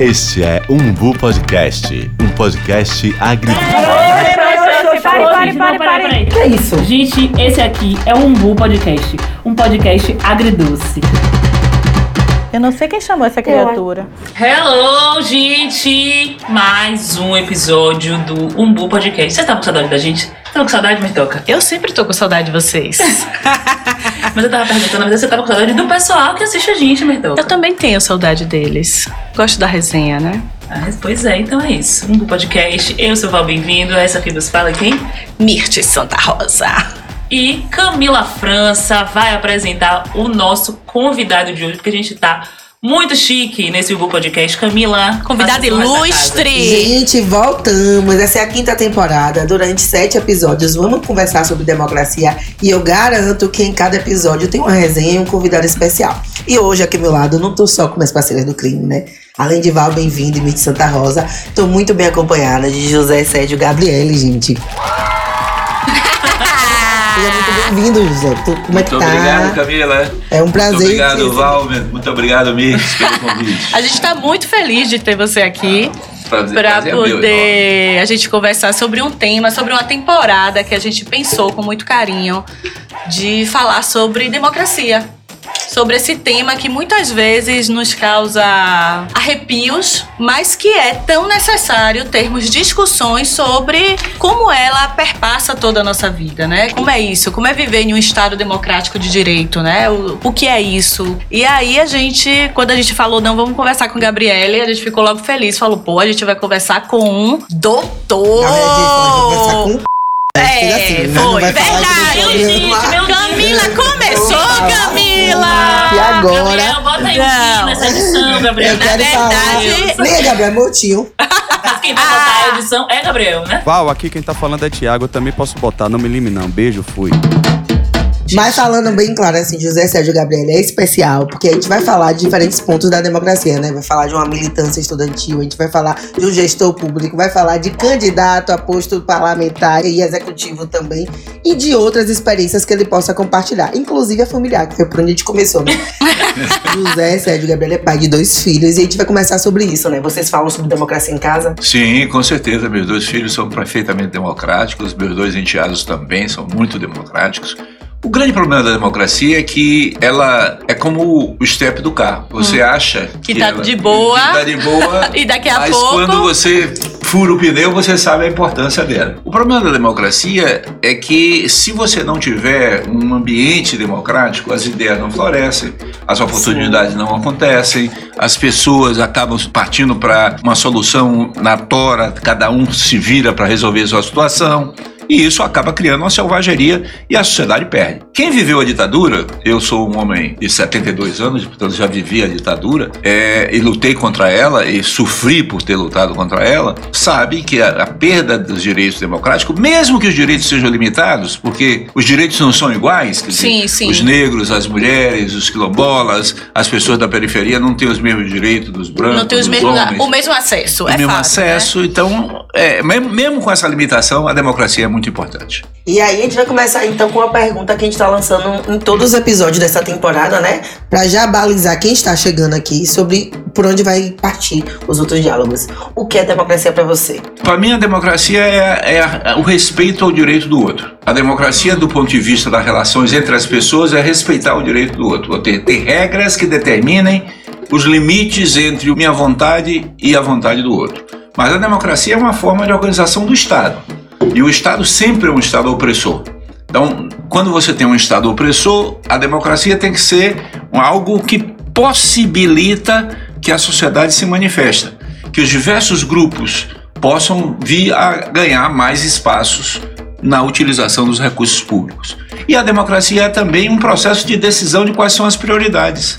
Este é Umbu Podcast, um podcast agri... Pare, pare, pare, pare. Que é isso? Gente, esse aqui é o Umbu Podcast, um podcast agridoce. Eu não sei quem chamou essa criatura. Hello, gente! Mais um episódio do Umbu Podcast. Você tá com saudade da gente? Tá com saudade, Mertoca? Eu sempre tô com saudade de vocês. Mas eu tava perguntando, na verdade, você tava com saudade do pessoal que assiste a gente, Mertoca. Eu também tenho saudade deles. Gosto da resenha, né? Ah, pois é, então é isso. Umbu Podcast. Eu sou o Val, bem-vindo. Essa aqui nos fala quem? Mirte Santa Rosa. E Camila França vai apresentar o nosso convidado de hoje, porque a gente tá muito chique nesse Umbu Podcast. Camila, Convidado faça as honras da ilustre. Gente, voltamos. Essa é a quinta temporada. Durante sete episódios, vamos conversar sobre democracia. E eu garanto que em cada episódio tem uma resenha e um convidado especial. E hoje, aqui ao meu lado, eu não tô só com minhas parceiras do crime, né? Além de Val, bem-vindo, e Mitch Santa Rosa, tô muito bem acompanhada de José Sérgio Gabriele, gente. Seja muito bem-vindo, José. Tu- Como é que Muito tá? obrigado, Camila. É um prazer. Muito obrigado, te- Val. Muito obrigado, Mirtes, pelo convite. A gente tá muito feliz de ter você aqui pra prazer é meu, poder a gente conversar sobre um tema, sobre uma temporada que a gente pensou com muito carinho de falar sobre democracia. Sobre esse tema que muitas vezes nos causa arrepios, mas que é tão necessário termos discussões sobre como ela perpassa toda a nossa vida, né? Como é isso? Como é viver em um Estado democrático de direito, né? O, o que é isso? E aí a gente, quando a gente falou, não, vamos conversar com Gabriele, a gente ficou logo feliz. Falou, pô, a gente vai conversar com um doutor. Na a gente vai conversar com um É, assim, né? Foi, verdade. programa. Meu Deus. Camila começou. Camila! E agora? Gabriel, bota aí Não. nessa edição, Gabriel. Eu quero Na verdade- falar. Nem é Gabriel, é meu tio. Mas quem vai botar a edição é Gabriel, né? Val, aqui quem tá falando é Thiago, eu também posso botar, não me limite não. Beijo, fui. Mas falando bem claro, assim, José Sérgio Gabriel é especial, porque a gente vai falar de diferentes pontos da democracia, né? Vai falar de uma militância estudantil, a gente vai falar de um gestor público, vai falar de candidato a posto parlamentar e executivo também, e de outras experiências que ele possa compartilhar, inclusive a familiar, que foi por onde a gente começou, né? José Sérgio Gabriel é pai de dois filhos, e a gente vai conversar sobre isso, né? Vocês falam sobre democracia em casa? Sim, com certeza. Meus dois filhos são perfeitamente democráticos. Meus dois enteados também são muito democráticos. O grande problema da democracia é que ela é como o step do carro. Você acha Hum. Que tá ela- de boa. que tá de boa. E daqui a mas pouco- quando você fura o pneu, você sabe a importância dela. O problema da democracia é que se você não tiver um ambiente democrático, as ideias não florescem, as oportunidades não acontecem, as pessoas acabam partindo para uma solução na tora, cada um se vira para resolver a sua situação. E isso acaba criando uma selvageria e a sociedade perde. Quem viveu a ditadura, eu sou um homem de 72 anos, portanto já vivi a ditadura, é, e lutei contra ela e sofri por ter lutado contra ela, sabe que a, a perda dos direitos democráticos, mesmo que os direitos sejam limitados, porque os direitos não são iguais, quer dizer, Sim, sim. os negros, as mulheres, os quilombolas, as pessoas da periferia não têm os mesmos direitos dos brancos, Não tem os mesmos, homens o mesmo acesso, o é mesmo fato, acesso. Então, é, mesmo, mesmo com essa limitação, a democracia é muito importante. E aí a gente vai começar então com uma pergunta que a gente tá lançando em todos os episódios dessa temporada, né? Pra já balizar quem está chegando aqui sobre por onde vai partir os outros diálogos. O que é democracia pra você? Para mim, a democracia é, é a- o respeito ao direito do outro. A democracia, do ponto de vista das relações entre as pessoas, é respeitar o direito do outro. Ter, ter regras que determinem os limites entre a minha vontade e a vontade do outro. Mas a democracia é uma forma de organização do Estado. E o Estado sempre é um Estado opressor. Então, quando você tem um Estado opressor, a democracia tem que ser algo que possibilita que a sociedade se manifesta, que os diversos grupos possam vir a ganhar mais espaços na utilização dos recursos públicos. E a democracia é também um processo de decisão de quais são as prioridades.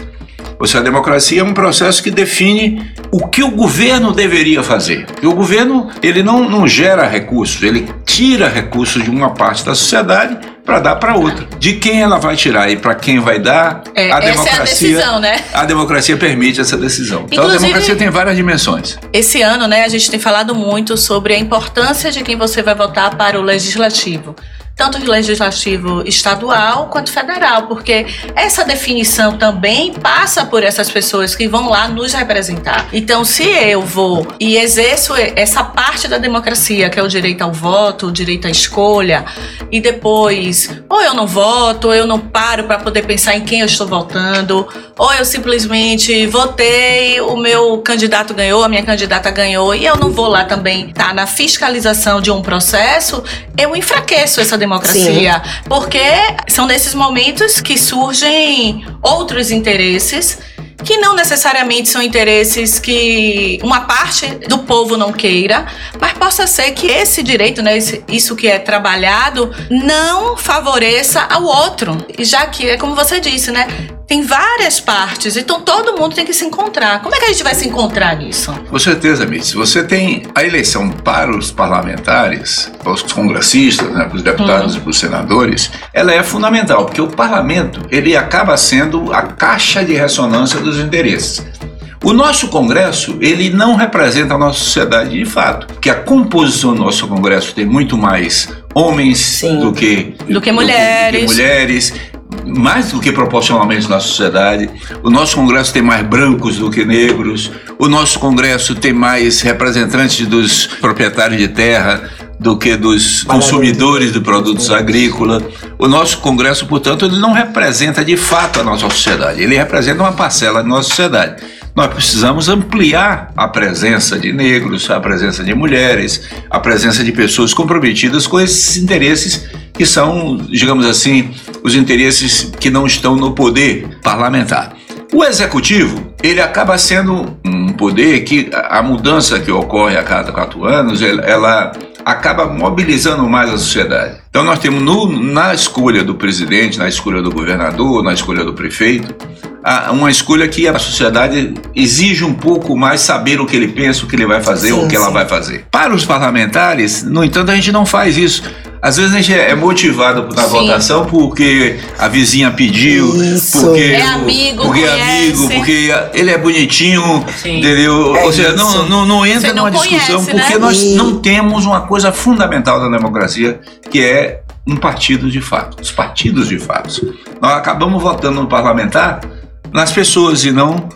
Ou seja, a democracia é um processo que define o que o governo deveria fazer. E o governo ele não, não gera recursos, ele tira recursos de uma parte da sociedade para dar para outra. De quem ela vai tirar e para quem vai dar, É, a essa é a democracia. decisão, né? A democracia permite essa decisão. Então a Inclusive- democracia tem várias dimensões. Esse ano, né, a gente tem falado muito sobre a importância de quem você vai votar para o legislativo. Tanto legislativo estadual quanto federal, porque essa definição também passa por essas pessoas que vão lá nos representar. Então, se eu vou e exerço essa parte da democracia, que é o direito ao voto, o direito à escolha, e depois, ou eu não voto, ou eu não paro para poder pensar em quem eu estou votando, ou eu simplesmente votei, o meu candidato ganhou, a minha candidata ganhou, e eu não vou lá também estar tá na fiscalização de um processo, eu enfraqueço essa democracia. Sim. Porque são nesses momentos que surgem outros interesses que não necessariamente são interesses que uma parte do povo não queira, mas possa ser que esse direito, né, esse, isso que é trabalhado, não favoreça ao outro. Já que, é como você disse, né, tem várias partes, então todo mundo tem que se encontrar. Como é que a gente vai se encontrar nisso? Com certeza, Mitz. Você tem a eleição para os parlamentares, para os congressistas, né, para os deputados hum. e para os senadores, ela é fundamental, porque o parlamento ele acaba sendo a caixa de ressonância dos interesses. O nosso Congresso, ele não representa a nossa sociedade de fato, porque a composição do nosso Congresso tem muito mais homens do que, do que mulheres. Do que mulheres mais do que proporcionalmente na sociedade. O nosso Congresso tem mais brancos do que negros. O nosso Congresso tem mais representantes dos proprietários de terra do que dos consumidores de produtos agrícolas. O nosso Congresso, portanto, ele não representa de fato a nossa sociedade. Ele representa uma parcela da nossa sociedade. Nós precisamos ampliar a presença de negros, a presença de mulheres, a presença de pessoas comprometidas com esses interesses que são, digamos assim, os interesses que não estão no poder parlamentar. O executivo, ele acaba sendo um poder que a mudança que ocorre a cada quatro anos, ela acaba mobilizando mais a sociedade. Então nós temos no, na escolha do presidente, na escolha do governador, na escolha do prefeito, uma escolha que a sociedade exige um pouco mais saber o que ele pensa, o que ele vai fazer, sim, o que sim. ela vai fazer. Para os parlamentares, no entanto, a gente não faz isso. Às vezes a gente é motivado na Sim. votação porque a vizinha pediu, Isso. porque é amigo, porque é amigo, porque ele é bonitinho, Sim. entendeu? É Ou seja, não, não, não entra não numa conhece, discussão porque né? nós não temos uma coisa fundamental da democracia que é um partido de fato, os partidos de fato. Nós acabamos votando no parlamentar nas pessoas e não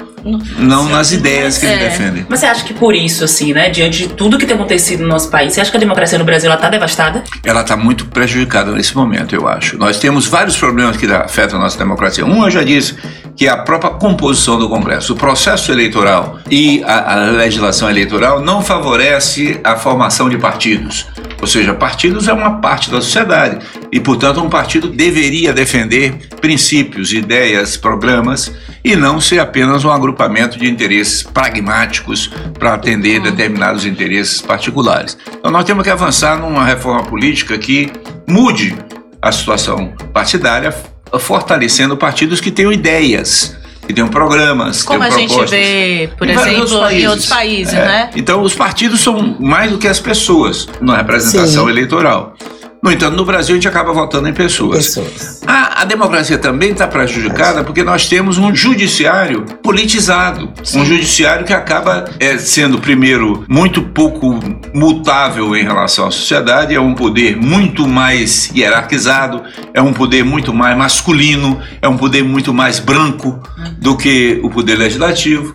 não nas ideias que é. ele defende. Mas você acha que por isso, assim, né, diante de tudo que tem acontecido no nosso país, você acha que a democracia no Brasil está devastada? Ela está muito prejudicada nesse momento, eu acho. Nós temos vários problemas que afetam a nossa democracia. Um, eu já disse, que é a própria composição do Congresso. O processo eleitoral e a, a legislação eleitoral não favorece a formação de partidos. Ou seja, partidos é uma parte da sociedade e, portanto, um partido deveria defender princípios, ideias, programas e não ser apenas um agrupamento de interesses pragmáticos para atender determinados interesses particulares. Então, nós temos que avançar numa reforma política que mude a situação partidária, fortalecendo partidos que tenham ideias que tenham programas. Como tenham a propostas. gente vê, por em exemplo, em outros países, é. né? Então, os partidos são mais do que as pessoas na representação Sim. eleitoral. No entanto, no Brasil a gente acaba votando em pessoas. pessoas. A, a democracia também está prejudicada porque nós temos um judiciário politizado. Sim. Um judiciário que acaba é, sendo, primeiro, muito pouco mutável em relação à sociedade, é um poder muito mais hierarquizado, é um poder muito mais masculino, é um poder muito mais branco do que o poder legislativo.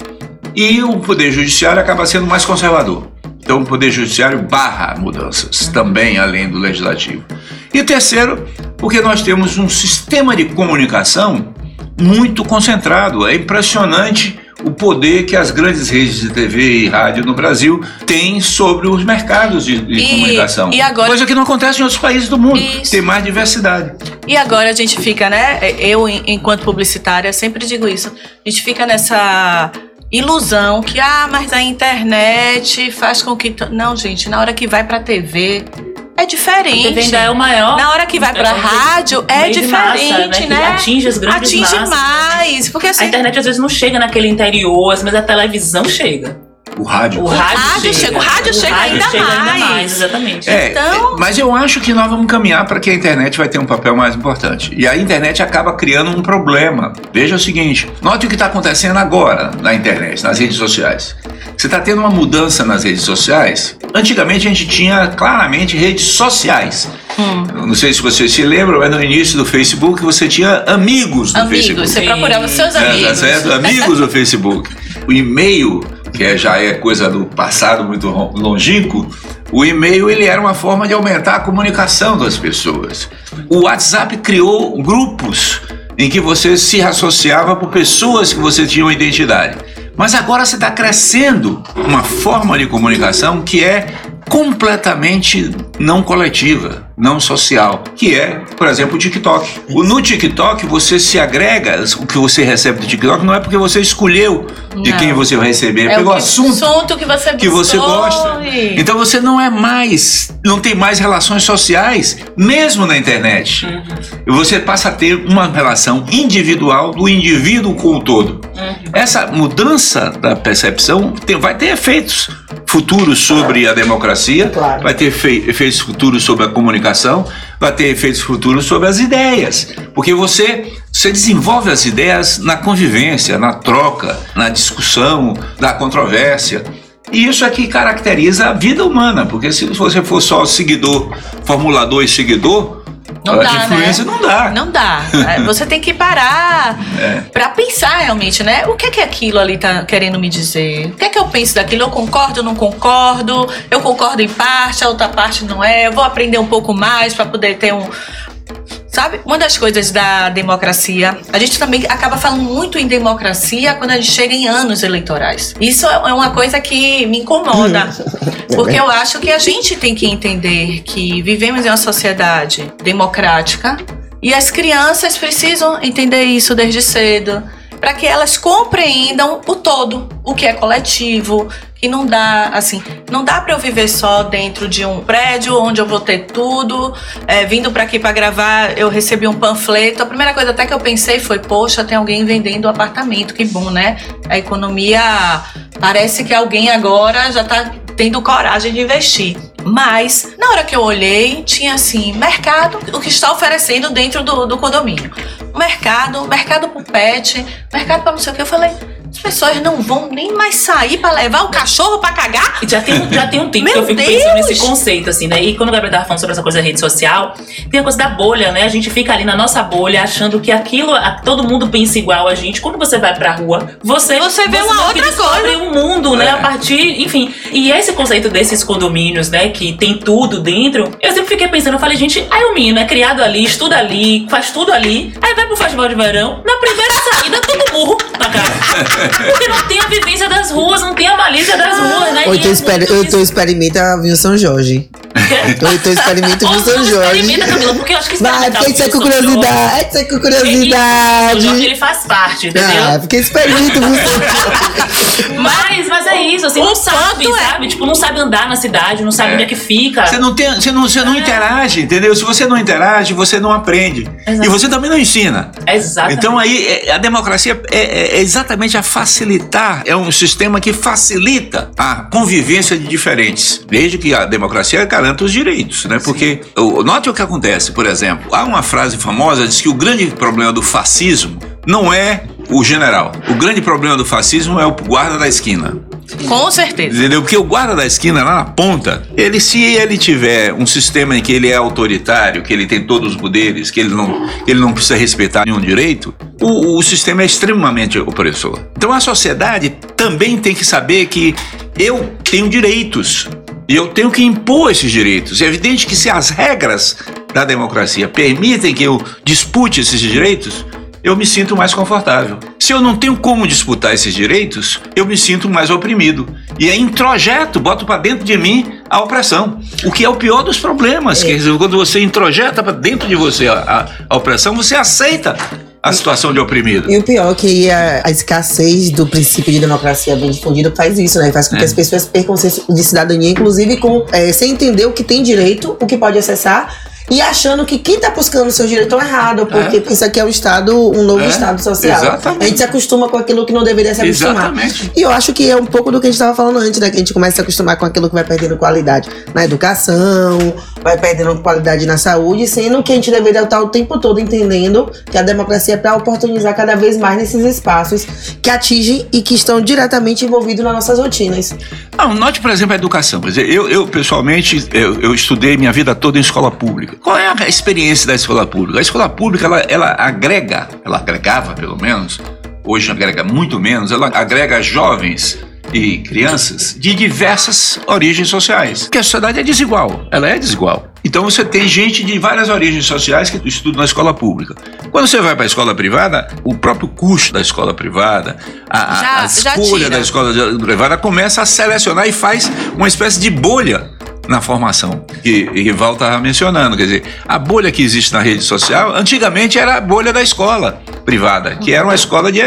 E o poder judiciário acaba sendo mais conservador. Então, o Poder Judiciário barra mudanças, também além do Legislativo. E terceiro, porque nós temos um sistema de comunicação muito concentrado. É impressionante o poder que as grandes redes de TV e rádio no Brasil têm sobre os mercados de, de e, comunicação. E agora, Coisa que não acontece em outros países do mundo. Isso. Tem mais diversidade. E agora a gente fica, né? Eu, enquanto publicitária, sempre digo isso. A gente fica nessa ilusão que, ah, mas a internet faz com que. Não, gente, na hora que vai pra TV. É diferente. A TV ainda é o maior. Na hora que vai pra é rádio, é diferente, massa, né? né? Atinge as grandes Atinge massas. mais. Porque assim, a internet às vezes não chega naquele interior, mas a televisão chega. O rádio. O rádio, rádio chega. O rádio o chega, rádio ainda, chega mais. ainda mais. Exatamente. É, então... Mas eu acho que nós vamos caminhar para que a internet vai ter um papel mais importante. E a internet acaba criando um problema. Veja o seguinte: note o que está acontecendo agora na internet, nas redes sociais. Você está tendo uma mudança nas redes sociais. Antigamente a gente tinha claramente redes sociais. Eu Não sei se vocês se lembram, mas no início do Facebook você tinha amigos do Amigos, Facebook. você procurava seus É, tá amigos. certo? Amigos do Facebook. O e-mail, que é- já é coisa do passado muito longínquo, o e-mail ele era uma forma de aumentar a comunicação das pessoas. O WhatsApp criou grupos em que você se associava por pessoas que você tinha uma identidade. Mas agora você está crescendo uma forma de comunicação que é completamente não coletiva, não social, que é, por exemplo, o TikTok. O- No TikTok você se agrega, o que você recebe do TikTok não é porque você escolheu de Não. quem você vai receber, É pelo o que- assunto que você que você gosta. Então você não é mais, não tem mais relações sociais, mesmo na internet. E você passa a ter uma relação individual do indivíduo com o todo. Essa mudança da percepção tem- vai ter efeitos futuros sobre a democracia, Claro. vai ter efe- efeitos futuros sobre a comunicação, vai ter efeitos futuros sobre as ideias. Porque você, você desenvolve as ideias na convivência, na troca, na discussão, na controvérsia. E isso é que caracteriza a vida humana, porque se você for só seguidor, formulador e seguidor, Não dá, influência né? não dá. Não dá. É, Você tem que parar É. pra pensar realmente, né? O que é que aquilo ali tá querendo me dizer? O que é que eu penso daquilo? Eu concordo, eu não concordo? Eu concordo em parte, a outra parte não é. Eu vou aprender um pouco mais pra poder ter um. Sabe? Uma das coisas da democracia, a gente também acaba falando muito em democracia quando a gente chega em anos eleitorais. Isso é uma coisa que me incomoda. Porque eu acho que a gente tem que entender que vivemos em uma sociedade democrática e as crianças precisam entender isso desde cedo para que elas compreendam o todo, o que é coletivo, que não dá assim, não dá para eu viver só dentro de um prédio onde eu vou ter tudo. É, vindo para aqui para gravar, eu recebi um panfleto. A primeira coisa até que eu pensei foi, poxa, tem alguém vendendo apartamento, que bom, né? A economia parece que alguém agora já tá tendo coragem de investir. Mas, na hora que eu olhei, tinha assim, mercado, o que está oferecendo dentro do, do condomínio. Mercado, mercado pro pet, mercado para não sei o que. Eu falei, pessoas não vão nem mais sair para levar o cachorro para cagar? E já tem, um- já tem um tempo que eu fico Deus! pensando nesse conceito, assim, né? E quando o Gabriel tava falando sobre essa coisa da rede social, tem a coisa da bolha, né? A gente fica ali na nossa bolha achando que aquilo, a- todo mundo pensa igual a gente. Quando você vai pra rua, você, Você vê uma meio que outra coisa. um mundo, né? É. A partir, enfim. E esse conceito desses condomínios, né? Que tem tudo dentro, eu sempre fiquei pensando, eu falei, gente, aí o menino é criado ali, estuda ali, faz tudo ali, aí vai pro festival de verão, na primeira saída, todo burro na cara. Porque não tem a vivência das ruas, não tem a malícia das ruas, né? Ou então, é então experimenta vir o São Jorge. Ou então experimenta Ou São Jorge. experimenta, Camila, porque eu acho que Vai, isso é o com São Jorge- curiosidade, é com curiosidade. Jorge, ele faz parte, entendeu? Ah, porque experimenta o São Jorge. Mas, mas é isso, assim, O não sabe, é- sabe? Tipo, não sabe andar na cidade, não sabe É. onde é que fica. Você não, tem, você não, você não interage, entendeu? Se você não interage, você não aprende. Exato. E você também não ensina. Exatamente. Então aí é- a democracia é, é- é exatamente a facilitar, é um sistema que facilita a convivência de diferentes, desde que a democracia garanta os direitos, né? Porque o- note o que acontece, por exemplo, há uma frase famosa diz que o grande problema do fascismo não é o general, o grande problema do fascismo é o guarda da esquina. Com certeza. Entendeu? Porque o guarda da esquina lá na ponta, ele se ele tiver um sistema em que ele é autoritário, que ele tem todos os poderes, que ele não, ele não precisa respeitar nenhum direito, o, o sistema é extremamente opressor. Então a sociedade também tem que saber que eu tenho direitos e eu tenho que impor esses direitos. É evidente que se as regras da democracia permitem que eu dispute esses direitos, eu me sinto mais confortável. Se eu não tenho como disputar esses direitos, eu me sinto mais oprimido. E aí introjeto, boto para dentro de mim a opressão. O que é o pior dos problemas. Quer dizer, quando você introjeta para dentro de você a, a- a opressão, você aceita a situação de oprimido. E o pior é que a, a escassez do princípio de democracia bem difundido faz isso, né? Faz com que É. as pessoas percam de cidadania, inclusive com, é, sem entender o que tem direito, o que pode acessar. E achando que quem tá buscando o seu direito é errado, porque isso aqui é um Estado, um novo É, Estado social. exatamente. A gente se acostuma com aquilo que não deveria se acostumar. Exatamente. E eu acho que é um pouco do que a gente estava falando antes, né? Que a gente começa a se acostumar com aquilo que vai perdendo qualidade na educação, vai perdendo qualidade na saúde, sendo que a gente deveria estar o tempo todo entendendo que a democracia é para oportunizar cada vez mais nesses espaços que atingem e que estão diretamente envolvidos nas nossas rotinas. Não, note, por exemplo, a educação. Eu, eu pessoalmente, eu, eu estudei minha vida toda em escola pública. Qual é a experiência da escola pública? A escola pública, ela, ela agrega, ela agregava pelo menos, hoje agrega muito menos, ela agrega jovens e crianças de diversas origens sociais. Porque a sociedade é desigual, ela é desigual. Então você tem gente de várias origens sociais que estudam na escola pública. Quando você vai para a escola privada, o próprio custo da escola privada, a, Já- a escolha da escola privada começa a selecionar e faz uma espécie de bolha na formação, que, que Val estava mencionando. Quer dizer, a bolha que existe na rede social, antigamente era a bolha da escola privada, que era uma escola de,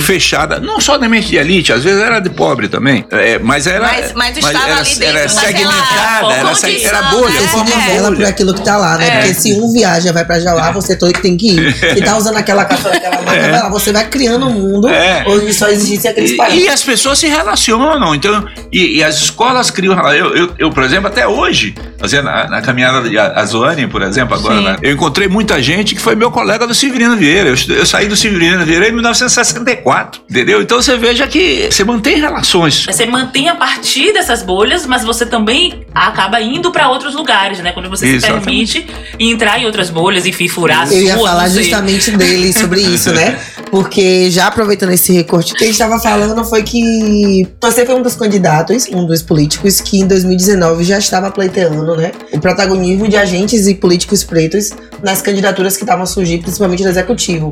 fechada, não somente de elite, às vezes era de pobre também, é, mas era, Mas- mas estava era, ali dentro era segmentada, era, condição, se- era bolha, né? Você se forma por bolha. aquilo que tá lá, né? Porque se um viaja, vai pra Jauá, você todo que tem que ir. E tá usando aquela caixa daquela marca, vai lá, você vai criando um mundo É. onde só existisse aqueles E, parentes. e as pessoas se relacionam, então, e, e as escolas criam. Eu, eu, eu, por exemplo, até hoje, fazendo a, na caminhada de a- a Zoane, por exemplo, agora, né, eu encontrei muita gente que foi meu colega do Severino Vieira. Eu, eu saí do Severino Vieira em 1964, entendeu? Então você veja que você mantém relações. Você mantém a partir dessas bolhas, mas você também acaba indo pra outros lugares, né? Quando você Exatamente. se permite entrar em outras bolhas, enfim, furar Eu ia falar justamente dele sobre isso, né? Porque já aproveitando esse recorte, o que a gente estava falando foi que você foi um dos candidatos, um dos políticos que em 2019 já estava pleiteando, né? O protagonismo de agentes e políticos pretos nas candidaturas que estavam a surgir, principalmente no executivo.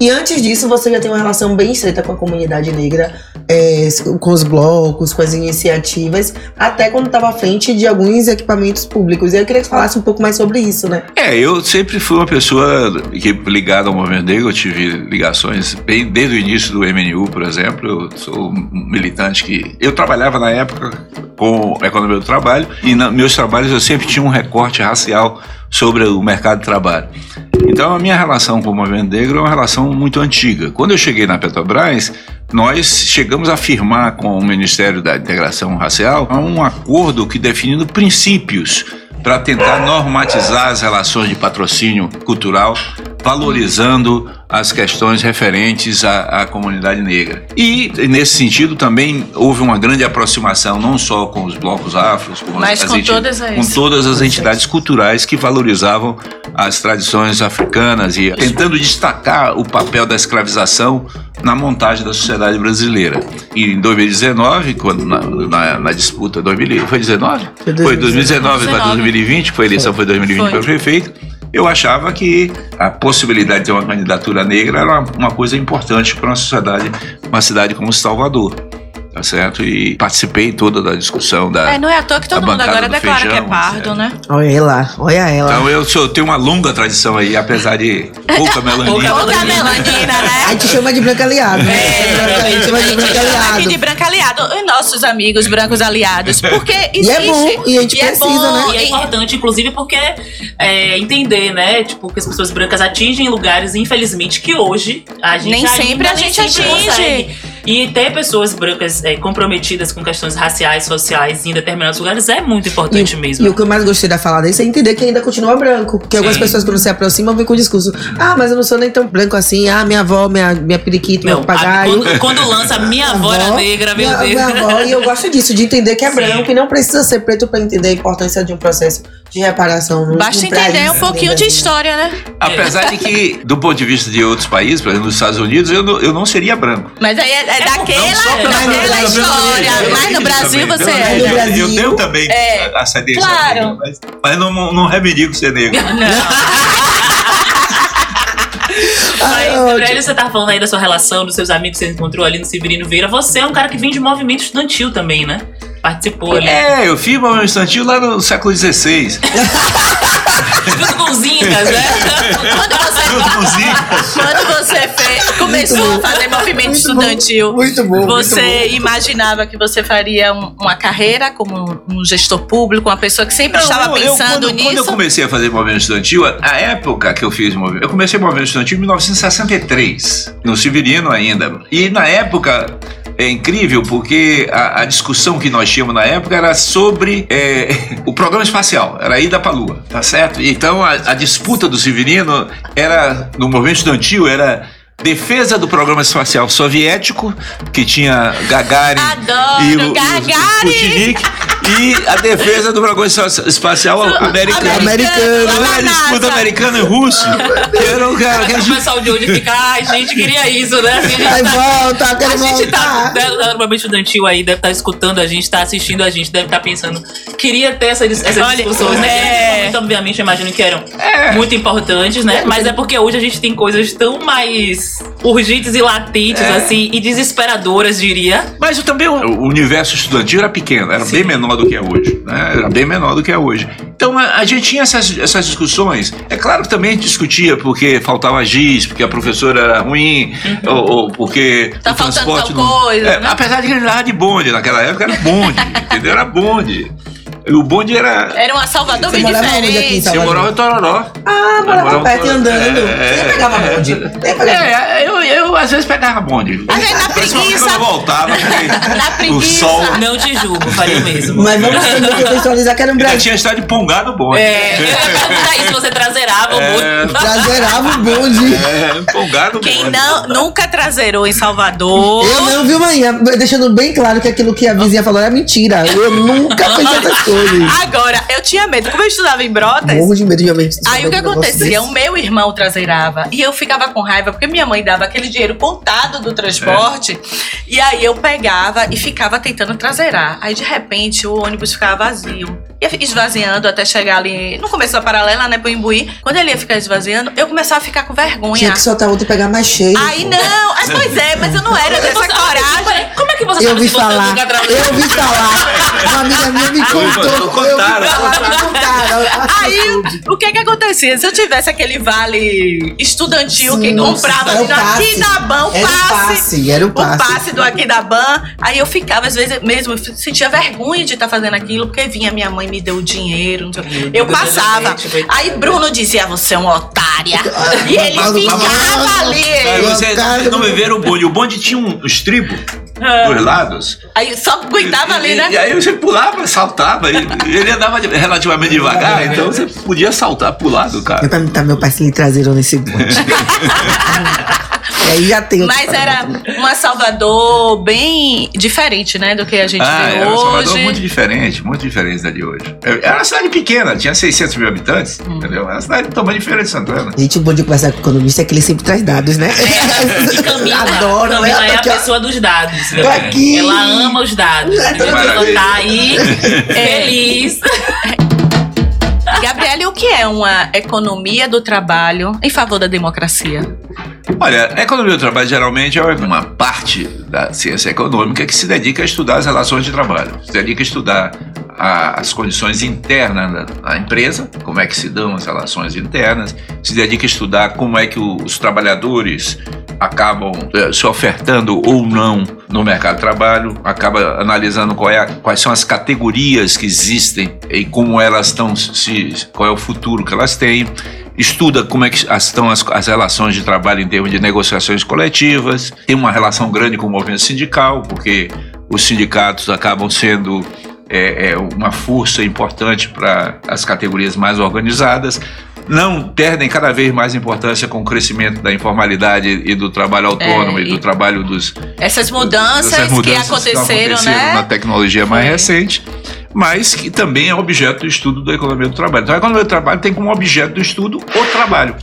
E antes disso, você já tem uma relação bem estreita com a comunidade negra, é, com os blocos, com as iniciativas, até quando estava à frente de alguns equipamentos públicos. E eu queria que você falasse um pouco mais sobre isso, né? É, eu sempre fui uma pessoa que ligada ao movimento negro, eu tive ligações bem desde o início do MNU, por exemplo. Eu sou um militante que. Eu trabalhava na época com a economia do trabalho e nos meus trabalhos eu sempre tinha um recorte racial sobre o mercado de trabalho. Então a minha relação com o movimento negro é uma relação muito antiga. Quando eu cheguei na Petrobras, nós chegamos a firmar com o Ministério da Integração Racial um acordo que definindo princípios para tentar normatizar as relações de patrocínio cultural, valorizando as questões referentes à, à comunidade negra. E, nesse sentido, também houve uma grande aproximação, não só com os blocos afros, com, Mas as com enti- todas as- com todas as entidades culturais que valorizavam as tradições africanas e tentando destacar o papel da escravização na montagem da sociedade brasileira. E em 2019, quando na, na- na disputa 2000, foi 19? Foi Foi 2019 para 2019. 2020, que foi a eleição foi 2020 Foi. para prefeito. Eu achava que a possibilidade de ter uma candidatura negra era uma, coisa importante para uma sociedade, uma cidade como Salvador. Tá certo? E participei toda da discussão da. É, não é à toa que todo mundo agora declara que é feijão, pardo, né? Olha ela, olha ela. Então eu sou, tenho uma longa tradição aí, apesar de pouca melanina. Pouca melanina, né? A gente chama de branca aliado. né? A gente chama de branca aliado. de branco aliado. E nossos amigos brancos aliados. Porque E existe. é bom, e a gente precisa, né? E é importante, inclusive, porque é, entender, né? Tipo, que as pessoas brancas atingem lugares, infelizmente, que hoje a gente Nem ainda sempre a nem gente sempre atinge. consegue. E ter pessoas brancas é, comprometidas com questões raciais, sociais em determinados lugares é muito importante mesmo. E o que eu mais gostei da fala desse é entender que ainda continua branco. Porque algumas Sim. pessoas, quando se aproximam, vêm com o discurso: Ah, mas eu não sou nem tão branco assim. Ah, minha avó, minha, minha periquito, meu Não, papagaio. quando, quando lança minha avó era negra, meu minha, Deus. minha avó, e eu gosto disso, de entender que é Sim. branco e não precisa ser preto pra entender a importância de um processo de reparação. num- Basta entender país um pouquinho de história, né? Apesar de que, do ponto de vista de outros países, por exemplo, nos Estados Unidos, eu não, eu não seria branco. Mas aí é, é daquela, Não só pela- daquela pela- história. Mas no Brasil você é. No Eu- Brasil, Eu tenho também é, ascendência claro. negra, mas, mas não, não reivindico ser negro. Mas, ótimo. Gabriele, você tá falando aí da sua relação, dos seus amigos que você encontrou ali no Severino Vieira. Você é um cara que vem de movimento estudantil também, né? Participou ali. É, eu fiz movimento estudantil lá no século XVI. Junto com os Incas, né? Quando você, Junto com os Incas. quando você fez, começou a fazer movimento Muito estudantil, bom, Muito bom. você muito bom. imaginava que você faria um- uma carreira como um gestor público, uma pessoa que sempre Não, estava eu- pensando quando, Quando eu nisso? comecei a fazer movimento estudantil, a, a época que eu fiz movimento, eu comecei movimento estudantil em 1963, no Severino ainda. E na época é incrível porque a, a discussão que nós tínhamos na época era sobre é, o programa espacial, era a ida para a Lua, tá certo? Então a, a disputa do Severino era, no movimento estudantil, era defesa do programa espacial soviético, que tinha Gagarin Adoro e o, Gagarin! o Sputnik, e a defesa do programa espa- espacial americano. Americano. A disputa americano e russo, que era o cara que a O gente pessoal de hoje fica, ai, gente, queria isso, né? A gente Aí volta, A gente tá, né, no movimento estudantil aí, deve estar escutando a gente, tá assistindo a gente, deve estar pensando, queria ter essa, essas Olha, discussões, né? é. Nesse momento, obviamente, eu imagino que eram muito importantes, né? Mas é porque hoje a gente tem coisas tão mais urgentes e latentes, assim, e desesperadoras, diria. Mas eu também o universo estudantil era pequeno, era bem menor do que é hoje. Né? Era bem menor do que é hoje. Então a, a gente tinha essas, essas discussões. É claro que também a gente discutia porque faltava giz, porque a professora era ruim, ou, ou porque Tá o faltando transporte tal não- coisa, É, né? Apesar de que ele andava de bonde naquela época, era bonde, entendeu? Era bonde. E o bonde era. Era uma Salvador Você bem aqui diferente. Salvador? Eu morava em Tororó. Ah, morava perto e andando. É, Você pegava bonde. Você pegava- É, eu, eu às vezes pegava bonde. Às vezes na preguiça. Quando eu voltava, Na o preguiça. sol. Não te julgo, faria o mesmo. Mas vamos também contextualizar que era um Brasil. tinha estado de pongar no bonde. É, eu ia perguntar isso, você traseirava o É. bonde. Traseirava o bonde. É, empolgado no Quem bonde. não, nunca traseirou em Salvador. Eu não, viu, manhã? Deixando bem claro que aquilo que a vizinha falou era mentira. Eu nunca fiz essas coisas. Agora, eu tinha medo. Como eu estudava em Brotas, Morro de medo de. Aí o que acontecia? O meu irmão traseirava e eu ficava com raiva porque minha mãe dava aquele dinheiro contado do transporte e aí eu pegava e ficava tentando traseirar. Aí de repente o ônibus ficava vazio. Ia esvaziando até chegar ali no começo da paralela, né, pro Imbuí. Quando ele ia ficar esvaziando, eu começava a ficar com vergonha. Tinha que soltar outro e pegar mais cheio. Aí pô. não, ah, pois é, mas eu não era dessa Você- coragem. Como é que você Eu sabe ouvi se você falar. Eu ouvi falar. Uma amiga minha me contou. Contaram. Aí, o que que acontecia? Se eu tivesse aquele vale estudantil que Nossa, comprava era o no passe. Aquidaban, o Era o passe, passe, era o o passe. passe do Aquidaban, aí eu ficava, às vezes, mesmo, eu sentia vergonha de estar fazendo aquilo, porque vinha minha mãe me deu o dinheiro, não sei eu passava. Aí Bruno dizia, você é uma otária. E ele ficava ali. Aí você Cara, não me ver o bonde. O bonde tinha um estribo dos lados. Aí só aguentava ali, né? e aí você pulava, saltava. E ele andava relativamente devagar, então você podia saltar pro lado, cara. Eu perguntar meu pai se ele traseiro nesse bonde. e aí já tem Mas era uma Salvador bem diferente, né, do que a gente Ah, vê era um Salvador hoje. muito diferente, muito diferente da de hoje. Era uma cidade pequena, tinha 600 mil habitantes, entendeu? Era uma cidade do tamanho diferente de Santana. Gente, o bom de conversar com o economista é que ele sempre traz dados, né? E Camila, Adoro, Camila né? é a pessoa dos dados. Tô aqui. Ela ama os dados. entendeu? Ela tá aí feliz. Gabriele, o que é uma economia do trabalho em favor da democracia? Olha, a economia do trabalho geralmente é uma parte da ciência econômica que se dedica a estudar as relações de trabalho, se dedica a estudar a- as condições internas da, da empresa, como é que se dão as relações internas, se dedica a estudar como é que o- os trabalhadores acabam eh, se ofertando ou não no mercado de trabalho, acaba analisando é quais são as categorias que existem e como elas estão qual é o futuro que elas têm estuda como é que estão as, as relações de trabalho em termos de negociações coletivas, tem uma relação grande com o movimento sindical, porque os sindicatos acabam sendo é, é, uma força importante para as categorias mais organizadas. Não perdem cada vez mais importância com o crescimento da informalidade e do trabalho autônomo É, e do e- trabalho dos, Essas mudanças, essas mudanças que aconteceram, acontecendo né? na tecnologia mais Foi. recente, mas que também é objeto do estudo da economia do trabalho. Então, a economia do trabalho tem como objeto do estudo o trabalho.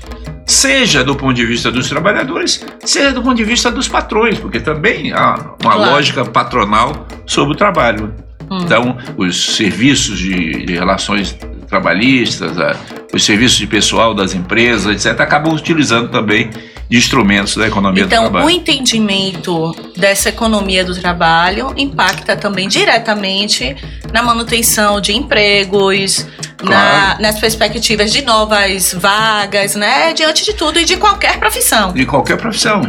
Seja do ponto de vista dos trabalhadores, seja do ponto de vista dos patrões, porque também há uma Claro. lógica patronal sobre o trabalho. Hum. Então, os serviços de, de relações trabalhistas, a- os serviços de pessoal das empresas, etc., acabam utilizando também de instrumentos da economia do Então, trabalho. o entendimento dessa economia do trabalho impacta também diretamente na manutenção de empregos, na- Claro. nas perspectivas de novas vagas, né? Diante de tudo e de qualquer profissão. de qualquer profissão.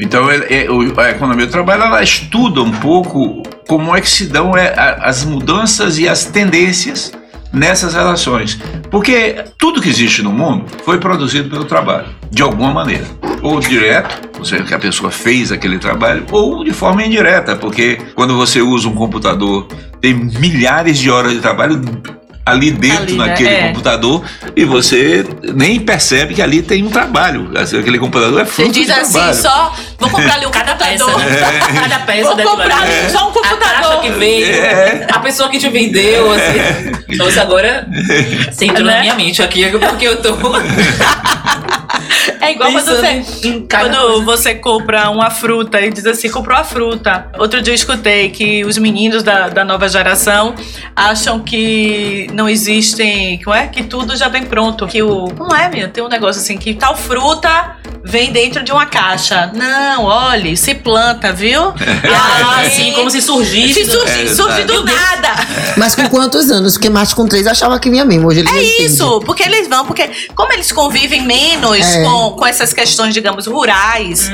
Então, é, o- a economia do trabalho ela estuda um pouco como é que se dão é, as mudanças e as tendências nessas relações. Porque tudo que existe no mundo foi produzido pelo trabalho, de alguma maneira. ou direto, ou seja, que a pessoa fez aquele trabalho, ou de forma indireta, porque quando você usa um computador, tem milhares de horas de trabalho ali dentro Ali, né? naquele É. computador e você nem percebe que ali tem um trabalho. Assim, Aquele computador é Você fruto diz de assim, trabalho. só vou comprar ali um Cada peça, computador. né? Cada peça Vou comprar ali. só um A caixa computador. que veio, É. a pessoa que te vendeu, assim. Nossa, agora você entrou Né? na minha mente aqui, porque eu tô É igual quando você, em quando coisa. você compra uma fruta e diz assim, comprou a fruta. Outro dia eu escutei que os meninos da, da nova geração acham que não existem, como é? Que tudo já vem pronto. Que o. Como é, meu? Tem um negócio assim, que tal fruta vem dentro de uma caixa. Não, olhe, se planta, viu? Ah, sim, como se surgisse. Se surge, É, surge do nada. Mas com quantos anos? Porque Marte com três achava que vinha mesmo. Hoje ele É não isso, porque eles vão, porque como eles convivem menos É. com, com essas questões, digamos, rurais,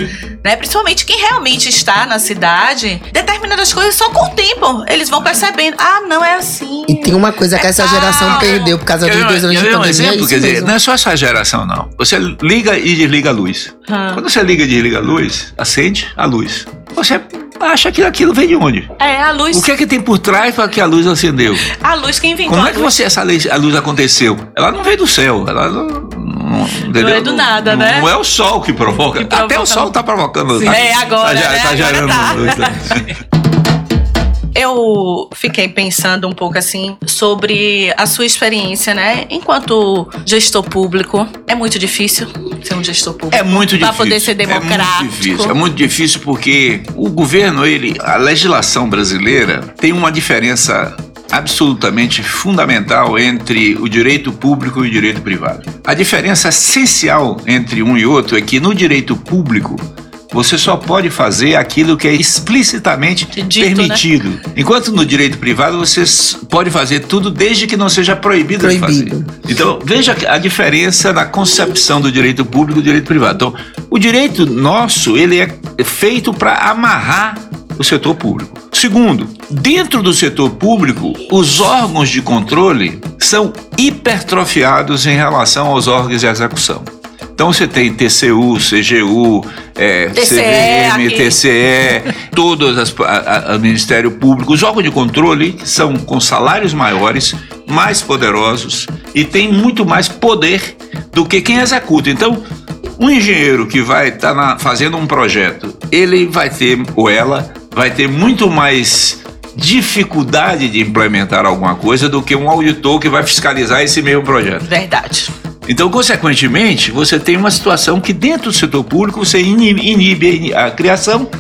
né? Principalmente quem realmente está na cidade, determinadas coisas só com o tempo eles vão percebendo. Ah, não é assim. E tem uma coisa que essa geração perdeu por causa dos dois anos quer de ver um pandemia. é exemplo? isso Quer dizer, mesmo. não é só essa geração, não. Você liga e desliga a luz. Ah. Quando você liga e desliga a luz, acende a luz. Você acha que aquilo vem de onde? É, a luz, O que é que tem por trás para que a luz acendeu? a luz quem inventou Como é que você essa luz, a luz aconteceu? Ela não veio do céu, ela não, não, entendeu? é do nada, não, né? Não é o sol que provoca. Que provoca- Até o sol tá provocando. Tá, É, agora, tá, né? tá Agora gerando luz. tá. Eu fiquei pensando um pouco assim sobre a sua experiência, né? Enquanto gestor público, é muito difícil ser um gestor público. É muito difícil. poder ser É democrático. muito difícil. É muito difícil porque o governo, ele, a legislação brasileira tem uma diferença absolutamente fundamental entre o direito público e o direito privado. A diferença essencial entre um e outro é que no direito público você só pode fazer aquilo que é explicitamente Dito, né? permitido. Enquanto no direito privado você pode fazer tudo desde que não seja proibido, de Proibido. fazer. Então, veja a diferença na concepção do direito público e do direito privado. Então, o direito nosso, ele é feito para amarrar o setor público. Segundo, dentro do setor público, os órgãos de controle são hipertrofiados em relação aos órgãos de execução. Então você tem TCU, CGU, é, TCE CVM. TCE, todos as, a, Ministério Público, os órgãos de controle são com salários maiores, mais poderosos e têm muito mais poder do que quem executa. Então, um engenheiro que vai estar fazendo um projeto, ele vai ter, ou ela, vai ter muito mais dificuldade de implementar alguma coisa do que um auditor que vai fiscalizar esse mesmo projeto. Verdade. Então, consequentemente, você tem uma situação que dentro do setor público você inibe, a criação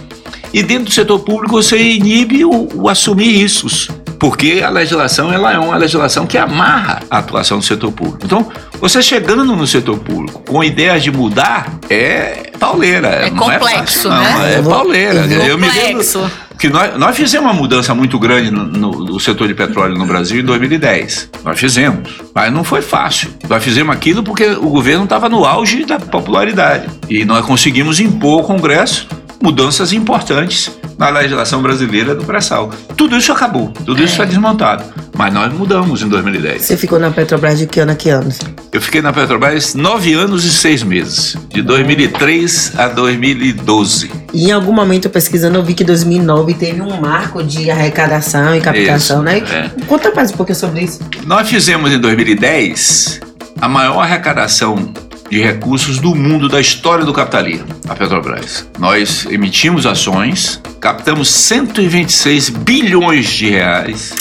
e dentro do setor público você inibe o, o assumir riscos. Porque a legislação ela é uma legislação que amarra a atuação do setor público. Então, você chegando no setor público com ideias de mudar é pauleira. É não é complexo, fácil, não, né? É pauleira. Eu me lembro Complexo. Que nós, nós fizemos uma mudança muito grande no, no- no setor de petróleo no Brasil em 2010. Nós fizemos, mas não foi fácil. Nós fizemos aquilo porque o governo estava no auge da popularidade. E nós conseguimos impor ao Congresso mudanças importantes na legislação brasileira do pré-sal. Tudo isso acabou, tudo isso foi desmontado. Mas nós mudamos em 2010. Você ficou na Petrobras de que ano a que anos? Eu fiquei na Petrobras nove anos e seis meses, de 2003 a 2012. E em algum momento pesquisando eu vi que 2009 teve um marco de arrecadação e captação, Isso, né? é. Conta mais um pouquinho sobre isso. Nós fizemos em 2010 a maior arrecadação de recursos do mundo da história do capitalismo, a Petrobras. Nós emitimos ações, captamos 126 bilhões de reais.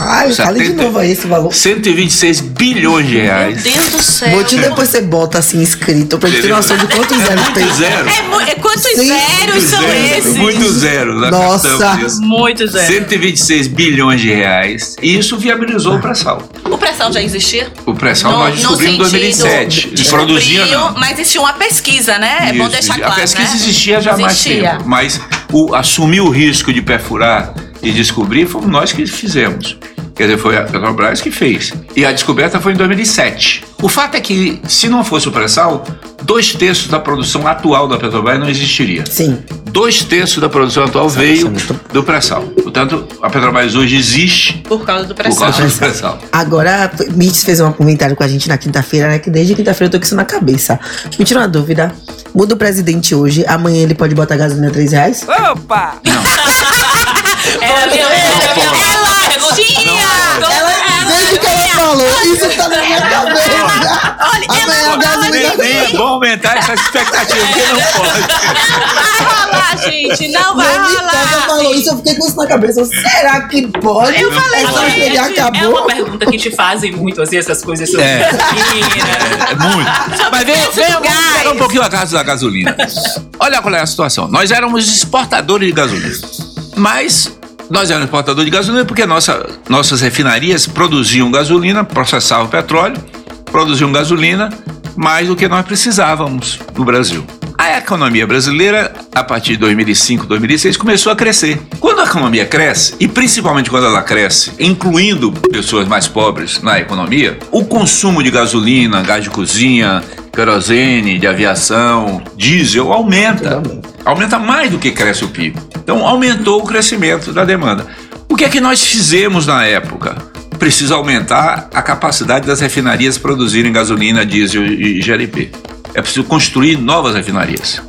Ai, fale de 70 novo aí esse valor. 126 bilhões de Meu reais. Deus do céu. Vou te depois você bota assim escrito pra gente ter noção de quantos anos tem. Zero. É, é quantos Sim. zeros são Zero. esses? Muito zero. nós Nossa. captamos isso. Muito zero. 126 bilhões de reais. E isso viabilizou o pré-sal. O pré-sal já existia? O pré-sal nós descobrimos em sentido- 2007. descobriu, Produzia não. Mas existia uma pesquisa, né? É bom Isso, deixar a claro, pesquisa né? existia já há mais Existia. tempo, mas o, assumir o risco de perfurar e descobrir fomos nós que fizemos. Quer dizer, foi a Petrobras que fez. E a descoberta foi em 2007. O fato é que, se não fosse o pré-sal, dois terços da produção atual da Petrobras não existiria. Sim. dois terços da produção atual veio do pré-sal. Portanto, a Petrobras hoje existe Por causa do por pré-sal. causa do pré-sal. Agora, Mitz fez um comentário com a gente na quinta-feira, né? Que desde quinta-feira eu tô com isso na cabeça. Me tira uma dúvida. Muda o presidente hoje, amanhã ele pode botar gasolina a 3 reais? Era a minha falou, isso tá na minha cabeça. Amanhã a gasolina. Nem é bom aumentar essa expectativa, porque não pode. Vai rolar, gente! Não vai Não rolar! falou isso, eu fiquei com isso na cabeça. Será que pode? Eu falei, é gente, ele É acabou. uma pergunta que te fazem muito, assim, essas coisas sobre É. gasolina. É muito. Mas vem, vem pegar um pouquinho a casa da gasolina. Olha qual é a situação. Nós éramos exportadores de gasolina. Mas nós éramos exportadores de gasolina porque nossa, nossas refinarias produziam gasolina, processavam petróleo, produziam gasolina mais do que nós precisávamos no Brasil. A economia brasileira, a partir de 2005, 2006, começou a crescer. Quando a economia cresce, e principalmente quando ela cresce, incluindo pessoas mais pobres na economia, o consumo de gasolina, gás de cozinha, querosene, de aviação, diesel aumenta. Aumenta mais do que cresce o PIB. Então aumentou o crescimento da demanda. O que é que nós fizemos na época? Precisa aumentar a capacidade das refinarias produzirem gasolina, diesel e GLP. É preciso construir novas refinarias.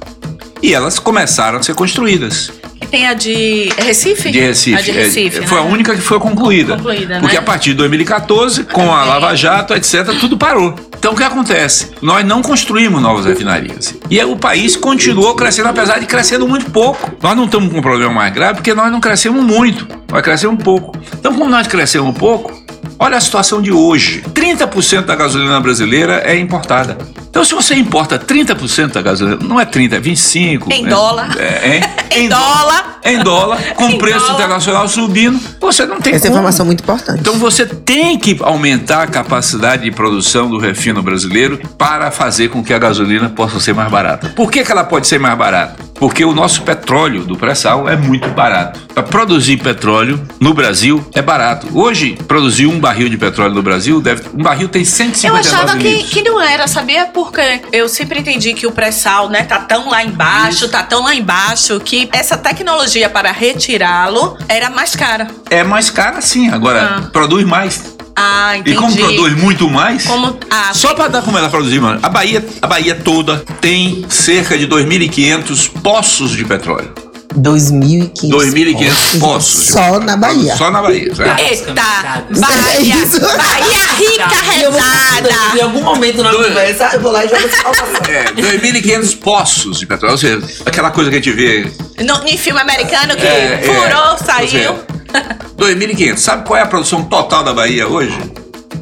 E elas começaram a ser construídas. E tem a de Recife? De Recife. A de Recife, É, né? Foi a única que foi concluída. Concluída, Porque né? a partir de 2014, com a Lava Jato, etc., tudo parou. Então o que acontece? Nós não construímos novas refinarias. E aí o país continuou crescendo, apesar de crescendo muito pouco. Nós não estamos com um problema mais grave porque nós não crescemos muito. Nós crescemos um pouco. Então, como nós crescemos um pouco, olha a situação de hoje. 30% da gasolina brasileira é importada. Então, se você importa 30% da gasolina, não é 30, é 25. Em né? dólar. É, é, Em dólar. Em dólar, com Em preço dólar. internacional subindo, você não tem Essa como. informação é muito importante. Então você tem que aumentar a capacidade de produção do refino brasileiro para fazer com que a gasolina possa ser mais barata. Por que, que ela pode ser mais barata? Porque o nosso petróleo do pré-sal é muito barato. Para produzir petróleo no Brasil é barato. Hoje, produzir um barril de petróleo no Brasil, deve, um barril tem 159 Eu achava que, litros. que não era, sabia? Porque eu sempre entendi que o pré-sal, né, tá tão lá embaixo, tá tão lá embaixo, que essa tecnologia para retirá-lo era mais cara. É mais cara sim, agora Ah. produz mais. Ah, entendi. E como produz muito mais, Como- ah, só para dar como ela produzir, mano, a Bahia, a Bahia toda tem cerca de 2.500 poços de petróleo. 2.500. 2.500 poços. Só na Bahia. Só na Bahia, certo? Eita, É Bahia. Bahia rica, rezada. Em algum momento na conversa, eu vou lá e jogo essa. É, 2.500 poços de petróleo. Ou seja, aquela coisa que a gente vê. No, em filme americano que É, é, furou, ou saiu. Seja, 2.500. Sabe qual é a produção total da Bahia hoje?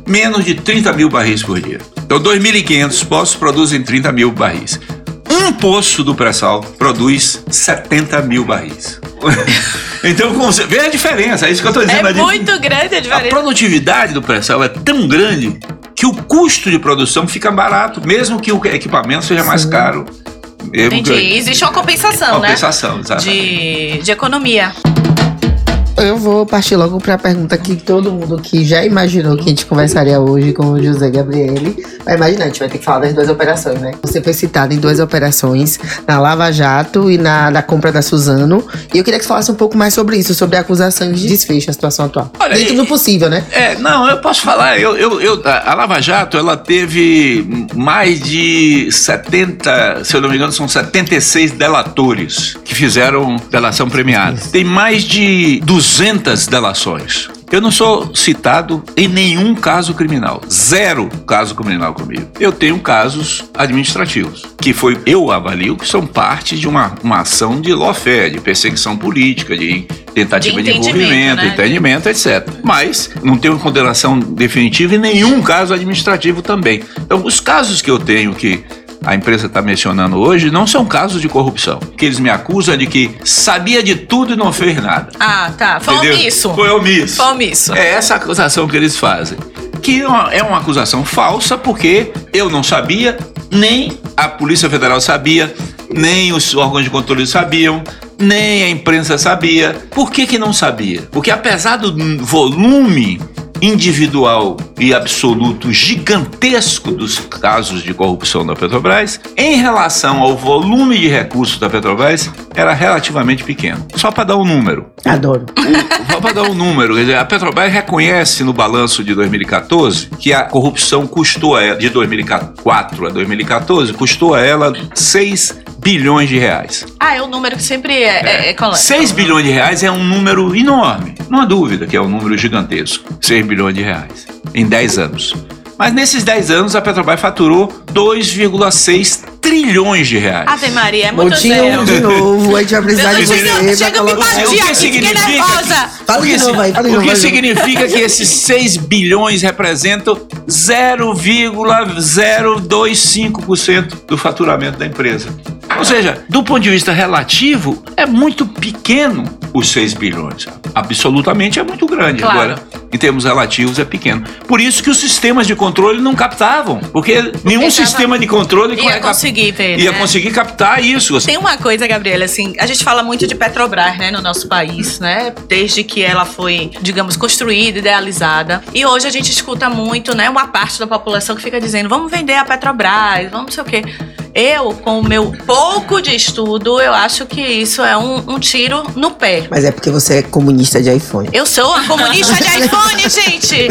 Menos de 30 mil barris por dia. Então, 2.500 poços produzem 30 mil barris. Um poço do pré-sal produz 70 mil barris. então, como você vê a diferença, é isso que eu estou dizendo. É a muito grande a A diferença. produtividade do pré-sal é tão grande que o custo de produção fica barato, mesmo que o equipamento seja mais caro. Mesmo Entendi. que- Existe uma compensação, Compensação, né? exatamente. De, de economia. Eu vou partir logo pra pergunta que todo mundo que já imaginou que a gente conversaria hoje com o José Gabriele vai imaginar. A gente vai ter que falar das duas operações, né? Você foi citado em duas operações, na Lava Jato e na, na compra da Suzano. E eu queria que você falasse um pouco mais sobre isso, sobre a acusação de desfecho, a situação atual. Olha, Dentro do possível, né? É, não, eu posso falar. Eu, eu, eu- a a Lava Jato, ela teve mais de 70, se eu não me engano, são 76 delatores que fizeram delação premiada. Tem mais de 200 delações. Eu não sou citado em nenhum caso criminal. Zero caso criminal comigo. Eu tenho casos administrativos, que foi eu avalio que são parte de uma, uma ação de lawfare, de perseguição política, de tentativa De de, envolvimento, né? entendimento, etc. Mas não tenho condenação definitiva em nenhum caso administrativo também. Então, os casos que eu tenho que a empresa está mencionando hoje não são casos de corrupção. Que eles me acusam de que sabia de tudo e não fez nada. Ah, tá. Foi Entendeu? omisso. Foi omisso. Foi omisso. É essa acusação que eles fazem. Que é uma- é uma acusação falsa, porque eu não sabia, nem a Polícia Federal sabia, nem os órgãos de controle sabiam, nem a imprensa sabia. Por que, que não sabia? Porque apesar do volume individual e absoluto gigantesco dos casos de corrupção da Petrobras, em relação ao volume de recursos da Petrobras, era relativamente pequeno. Só para dar um número. Adoro. Só para dar um número, a Petrobras reconhece no balanço de 2014 que a corrupção custou a ela, de 2004 a 2014, custou a ela 6 bilhões de reais. Ah, é um número que sempre é, é, é colando. 6 bilhões de reais é um número enorme. Não há dúvida que é um número gigantesco. 6 bilhões de reais em 10 anos. Mas nesses 10 anos a Petrobras faturou 2,6 trilhões de reais. Ave Maria, é muito Montinho zero. de novo, a gente vai precisar de você chega, chega me batia que aqui, fiquei significa nervosa. Fala de O que novo aí, fala de o que significa que esses 6 bilhões representam 0,025% do faturamento da empresa. Ou seja, do ponto de vista relativo, é muito pequeno os 6 bilhões. Absolutamente é muito grande. Claro. Agora, em termos relativos, é pequeno. Por isso que os sistemas de controle não captavam. Porque nenhum tava- sistema de controle Ia cap- conseguir ver, ia né? conseguir captar isso. Tem uma coisa, Gabriela, assim, a gente fala muito de Petrobras, né, no nosso país, né? Desde que ela foi, digamos, construída, idealizada. E hoje a gente escuta muito, né, uma parte da população que fica dizendo, vamos vender a Petrobras, vamos não sei o quê. Eu, com o meu pouco de estudo, eu acho que isso é um, um tiro no pé. Mas é porque você é comunista de iPhone. Eu sou uma comunista de iPhone, gente!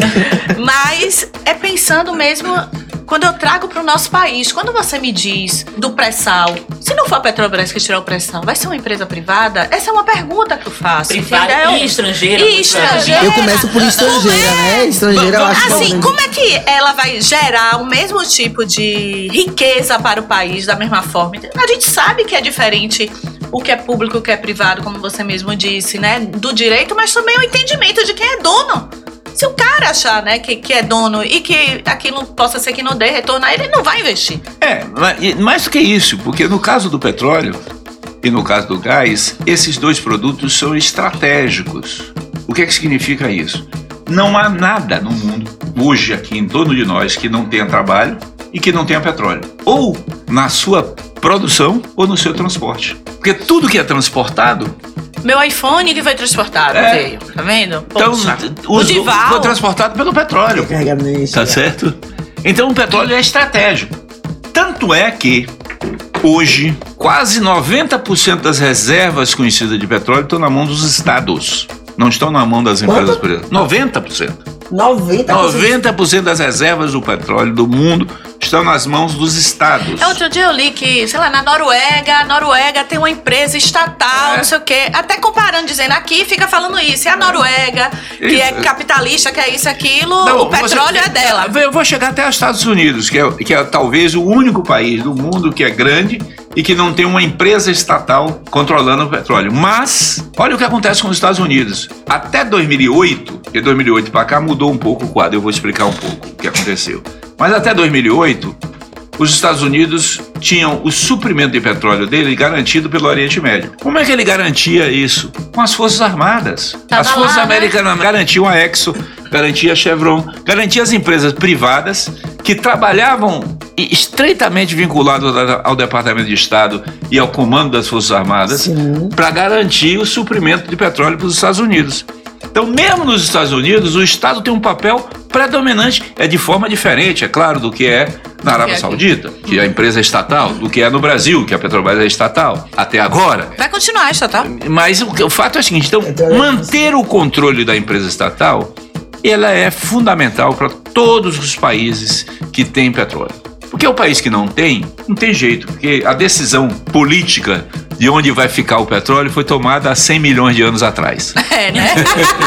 Mas é pensando mesmo quando eu trago para o nosso país. Quando você me diz do pré-sal, se não for a Petrobras que tirar o pré-sal, vai ser uma empresa privada? Essa é uma pergunta que eu faço. Privada entendeu? e estrangeira. E estrangeira. Eu começo por estrangeira, né? Estrangeira eu acho Assim, como é que ela vai gerar o mesmo tipo de riqueza para o país da mesma forma? A gente sabe que é diferente o que é público, o que é privado, como você mesmo disse, né? Do direito, mas também o entendimento de quem é dono. Se o cara achar, né, que, que é dono e que aquilo possa ser que não dê retorno ele, não vai investir. É, mais do que isso, porque no caso do petróleo e no caso do gás, esses dois produtos são estratégicos. O que é que significa isso? Não há nada no mundo, hoje aqui em torno de nós, que não tenha trabalho e que não tenha petróleo. Ou na sua produção ou no seu transporte. Porque tudo que é transportado Meu iPhone que foi transportado, É. veio, tá vendo? então, o, o Dival. foi transportado pelo petróleo. Tá certo? Então o petróleo é estratégico. Tanto é que hoje quase 90% das reservas conhecidas de petróleo estão na mão dos estados. Não estão na mão das empresas Quanto? privadas. 90%. 90%. 90% das reservas do petróleo do mundo estão nas mãos dos estados. É, outro dia eu li que, sei lá, na Noruega, a Noruega tem uma empresa estatal, É. não sei o quê. Até comparando, dizendo aqui, fica falando isso. E a Noruega, que é capitalista, que é isso, aquilo, Não, o petróleo você- é dela. Eu vou chegar até os Estados Unidos, que é, que é talvez o único país do mundo que é grande e que não tem uma empresa estatal controlando o petróleo. Mas, olha o que acontece com os Estados Unidos. Até 2008, de 2008 para cá mudou um pouco o quadro, eu vou explicar um pouco o que aconteceu. Mas até 2008, os Estados Unidos tinham o suprimento de petróleo dele garantido pelo Oriente Médio. Como é que ele garantia isso? Com as Forças Armadas. Tava as Forças lá, né? Americanas garantiam a Exxon, garantia a Chevron, garantia as empresas privadas que trabalhavam estreitamente vinculadas ao- Departamento de Estado e ao comando das Forças Armadas para garantir o suprimento de petróleo para os Estados Unidos. Então, mesmo nos Estados Unidos, o Estado tem um papel predominante, é de forma diferente, é claro, do que é na Arábia aqui. Saudita, que a empresa é estatal, do que é no Brasil, que a Petrobras é estatal, até agora. Vai continuar, estatal. Mas o, o fato é o seguinte: então, manter o controle da empresa estatal ela é fundamental para todos os países que têm petróleo. Porque o país que não tem, não tem jeito, porque a decisão política de onde vai ficar o petróleo foi tomada há 100 milhões de anos atrás. É, né?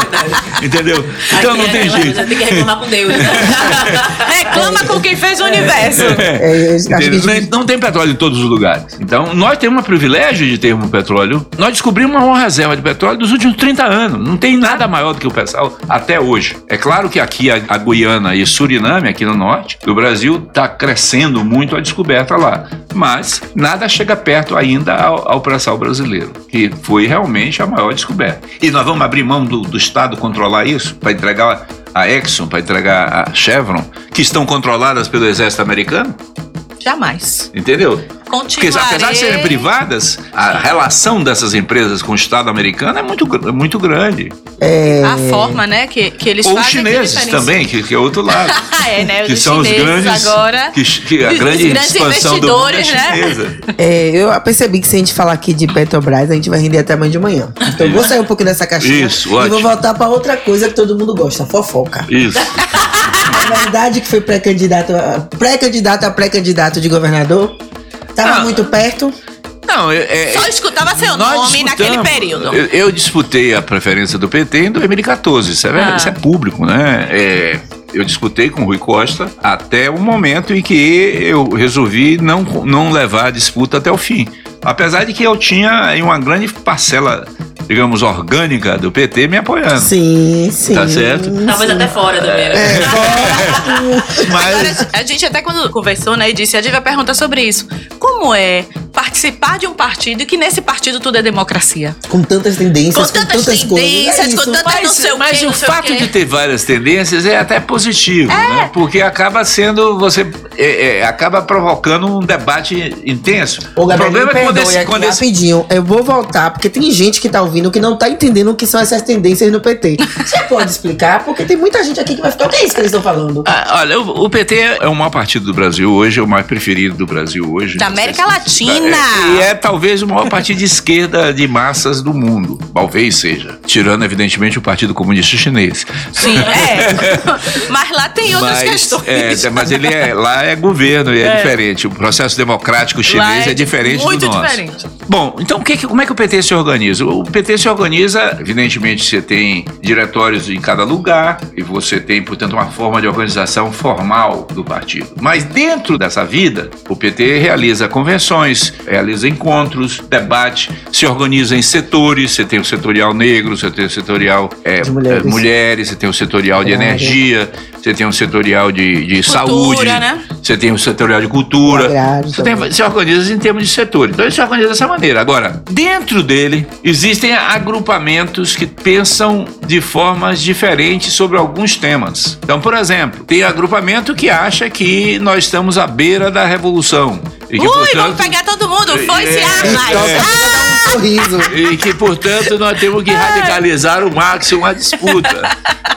Entendeu? Então não tem jeito. Tem que reclamar com Deus. Reclama com quem fez o universo. É, eu acho que a Entendeu? gente- Não- Não tem petróleo em todos os lugares. Então, nós temos um privilégio de termos petróleo. Nós descobrimos uma reserva de petróleo dos últimos 30 anos. Não tem nada maior do que o pessoal até hoje. É claro que aqui a, a Guiana e Suriname, aqui no norte do Brasil, está crescendo muito a descoberta lá. Mas nada chega perto ainda ao, ao pré-sal brasileiro, que foi realmente a maior descoberta. E nós vamos abrir mão do, do Estado controlar isso para entregar a Exxon, para entregar a Chevron, que estão controladas pelo exército americano? Jamais. Entendeu? Porque apesar de serem privadas, a relação dessas empresas com o Estado americano é muito, muito grande. É, A forma, né, que, que eles Ou os fazem. que chineses diferencia. também, que, que é outro lado. é, né? que os são os chineses grandes. agora. que, que a os grande grandes expansão do mundo é investidores, né? chinesa. é, eu percebi que se a gente falar aqui de Petrobras, a gente vai render até amanhã de manhã. Então eu vou sair um pouquinho dessa caixinha Isso, e vou ótimo. voltar pra outra coisa que todo mundo gosta, fofoca. Isso. É verdade que foi pré-candidato a- pré-candidato a pré-candidato de governador? Tava Não. muito perto. Não, é, é- Só escutava seu nome naquele período. Eu, eu disputei a preferência do PT em 2014. Isso é, verdade, Ah. isso é público, né? É, eu disputei com o Rui Costa até o momento em que eu resolvi não, não levar a disputa até o fim. Apesar de que eu tinha uma grande parcela, digamos, orgânica do PT me apoiando. Sim, sim. Tá certo. Talvez até fora também. né? É, Mas Agora, a gente até quando conversou, né, e disse, a gente vai perguntar sobre isso. Como é participar de um partido e que nesse partido tudo é democracia? com tantas tendências, Com com, tantas tantas coisas. tendências, É com tantas- Mas, não sei o mas quê, o o fato quê. de ter várias tendências é até positivo, né? Porque acaba sendo você é, é, acaba provocando um debate intenso. O Gabriel, problema é quando esse, aqui quando esse rapidinho. Eu vou voltar, porque tem gente que tá ouvindo que não tá entendendo o que são essas tendências no PT. Você pode explicar? Porque tem muita gente aqui que vai ficar, o que é isso que eles estão falando? Ah, olha, o, o PT é o maior partido do Brasil hoje, é o mais preferido do Brasil hoje. Da América Latina. É, e é talvez o maior partido de esquerda de massas do mundo. Talvez seja. Tirando, evidentemente, o Partido Comunista Chinês. Sim, é. Mas lá tem outras mas, questões. é, mas ele é, lá é governo e é, diferente. O processo democrático chinês Lá é, diferente muito do nosso. Diferente. Bom, então o que como é que o PT se organiza? O PT se organiza, evidentemente, você tem diretórios em cada lugar e você tem, portanto, uma forma de organização formal do partido. Mas dentro dessa vida, o PT realiza convenções, realiza encontros, debate, se organiza em setores. Você tem o setorial negro, você tem o setorial é, De mulheres. é, mulheres, você tem o setorial de Claro. energia, você tem o setorial de, de Cultura, saúde, né? você tem o setorial de cultura. Agrário Você tem- se organiza em termos de setor. Então ele se organiza dessa maneira. Agora, dentro dele, existem agrupamentos que pensam de formas diferentes sobre alguns temas. Então, por exemplo, tem agrupamento que acha que nós estamos à beira da revolução. E que, Ui, portanto, vamos pegar todo mundo. Foi-se É, armas. Dar um sorriso. e que, portanto, nós temos que radicalizar o máximo a disputa.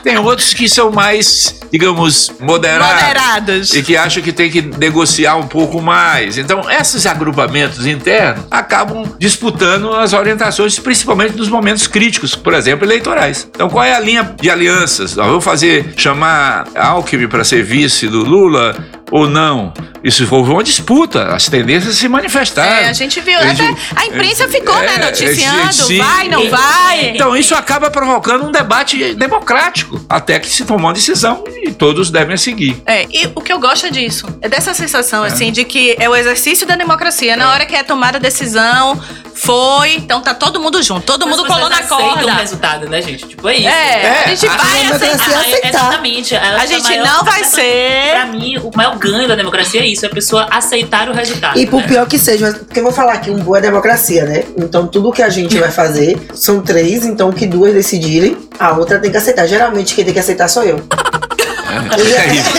Tem outros que são mais, digamos, moderados. Moderados. E que acham que tem que negociar um pouco mais. Então, esses agrupamentos internos acabam disputando as orientações, principalmente nos momentos críticos, por exemplo, eleitorais. Então, qual é a linha de alianças? Nós vamos fazer, chamar Alckmin para ser vice do Lula ou não? Isso foi uma disputa. As tendências se manifestaram. É, a gente viu. A Até gente- a imprensa ficou, né, É, noticiando. sim. Vai, não vai. Então, isso acaba provocando um debate democrático, até que se tomou uma decisão e todos devem seguir. É, e o que eu gosto é disso. É dessa sensação, assim, de que é o exercício da democracia. Na hora que é tomada a decisão, foi, então tá todo mundo junto. Todo Mas mundo colou na aceitam o corda. resultado, né, gente? Tipo, é isso. É, a gente a vai aceitar. é aceitar. Exatamente. A gente maior- não vai ser. Pra mim, o maior ganho da democracia é isso, é a pessoa aceitar o resultado. E por né? pior que seja, porque eu vou falar que um boa é democracia, né? Então tudo que a gente vai fazer são três, então o que duas decidirem, a outra tem que aceitar. Geralmente quem tem que aceitar sou eu. É isso.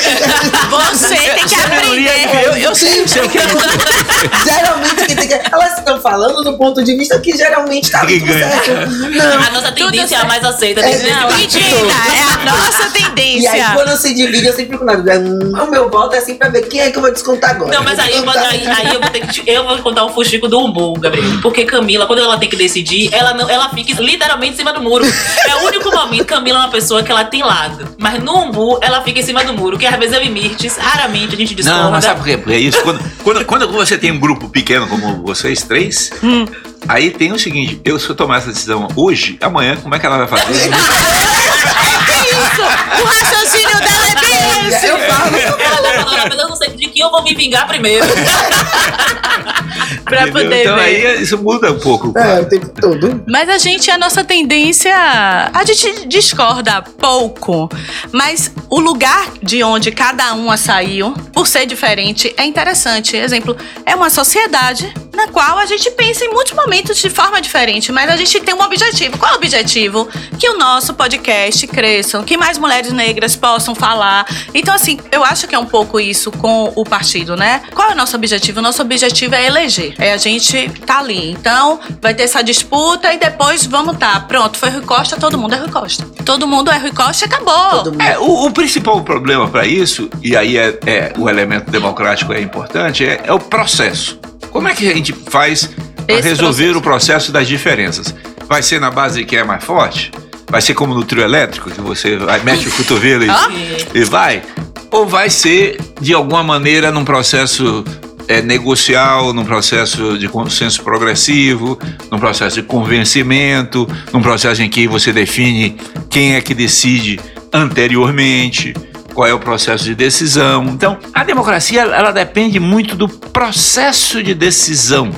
Você tem que aprender. Eu, eu o que é. geralmente quem tem que. Elas falando do ponto de vista que geralmente tá tudo certo. Não. A nossa tendência é a mais aceita É, desse Não, mentira. É a nossa E aí, tendência. quando se divide, eu sempre fico na dúvida. Hum, o meu voto é assim pra ver quem é que eu vou descontar agora. Não, mas aí eu, vou, aí, aí eu vou ter que. te- Eu vou contar um fuxico do umbu, Gabriel. Porque Camila, quando ela tem que decidir, ela, não, ela fica literalmente em cima do muro. É o único momento. Camila é uma pessoa que ela tem lado. Mas no umbu, ela fica em cima do muro. Que às vezes eu e Mirtes, raramente a gente discorda. Não, mas sabe por quê? Porque é isso. Quando, quando, quando você tem um grupo pequeno como vocês três, Hum. aí tem o seguinte: eu se eu tomar essa decisão hoje, amanhã, como é que ela vai fazer? É isso. O raciocínio dela é bem esse. Eu falo. Ela falou, mas eu não sei de que eu vou me vingar primeiro. Pra poder então ver. aí isso muda um pouco. É, o tempo todo. Mas a gente, a nossa tendência. A gente discorda pouco. Mas o lugar de onde cada uma saiu, por ser diferente, é interessante. Exemplo, é uma sociedade na qual a gente pensa em muitos momentos de forma diferente, mas a gente tem um objetivo. Qual é o objetivo? Que o nosso podcast cresça, que mais mulheres negras possam falar. Então, assim, eu acho que é um pouco isso com o partido, né? Qual é o nosso objetivo? O nosso objetivo é eleger. É a gente tá ali. Então, vai ter essa disputa e depois vamos tá. Pronto, foi Rui Costa, todo mundo é Rui Costa. Todo mundo é Rui Costa e acabou. Todo mundo. É, o, o principal problema para isso, e aí é, é o elemento democrático é importante, é, é o processo. Como é que a gente faz para resolver processo. o processo das diferenças? Vai ser na base de quem é mais forte? Vai ser como no trio elétrico, que você vai, mete o cotovelo e, e vai? Ou vai ser, de alguma maneira, num processo é, negocial, num processo de consenso progressivo, num processo de convencimento, num processo em que você define quem é que decide anteriormente, qual é o processo de decisão. Então, a democracia ela depende muito do processo de decisão.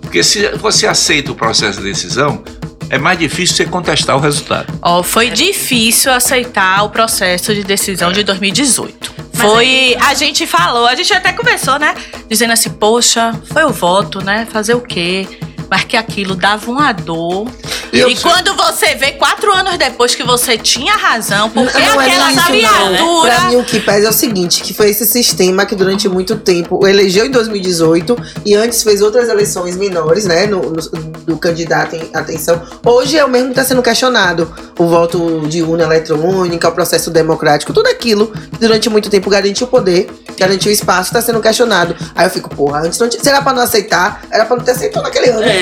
Porque se você aceita o processo de decisão, é mais difícil você contestar o resultado. Ó, foi difícil aceitar o processo de decisão de 2018. Foi, a gente falou, a gente até conversou, né? Dizendo assim, poxa, foi o voto, né? Fazer o quê? Mas que aquilo dava uma dor. Eu e sei. quando você vê quatro anos depois que você tinha razão, porque não é aquela isso, não. viatura. Pra mim, o que pesa é o seguinte: que foi esse sistema que durante muito tempo elegeu em 2018 e antes fez outras eleições menores, né? No, no- do candidato em atenção. Hoje é o mesmo que está sendo questionado. O voto de urna eletrônica, o processo democrático, tudo aquilo que durante muito tempo garantiu o poder, garantiu o espaço, está sendo questionado. Aí eu fico, porra, antes não tinha. Será pra não aceitar? Era pra não ter aceitado naquele ano. É.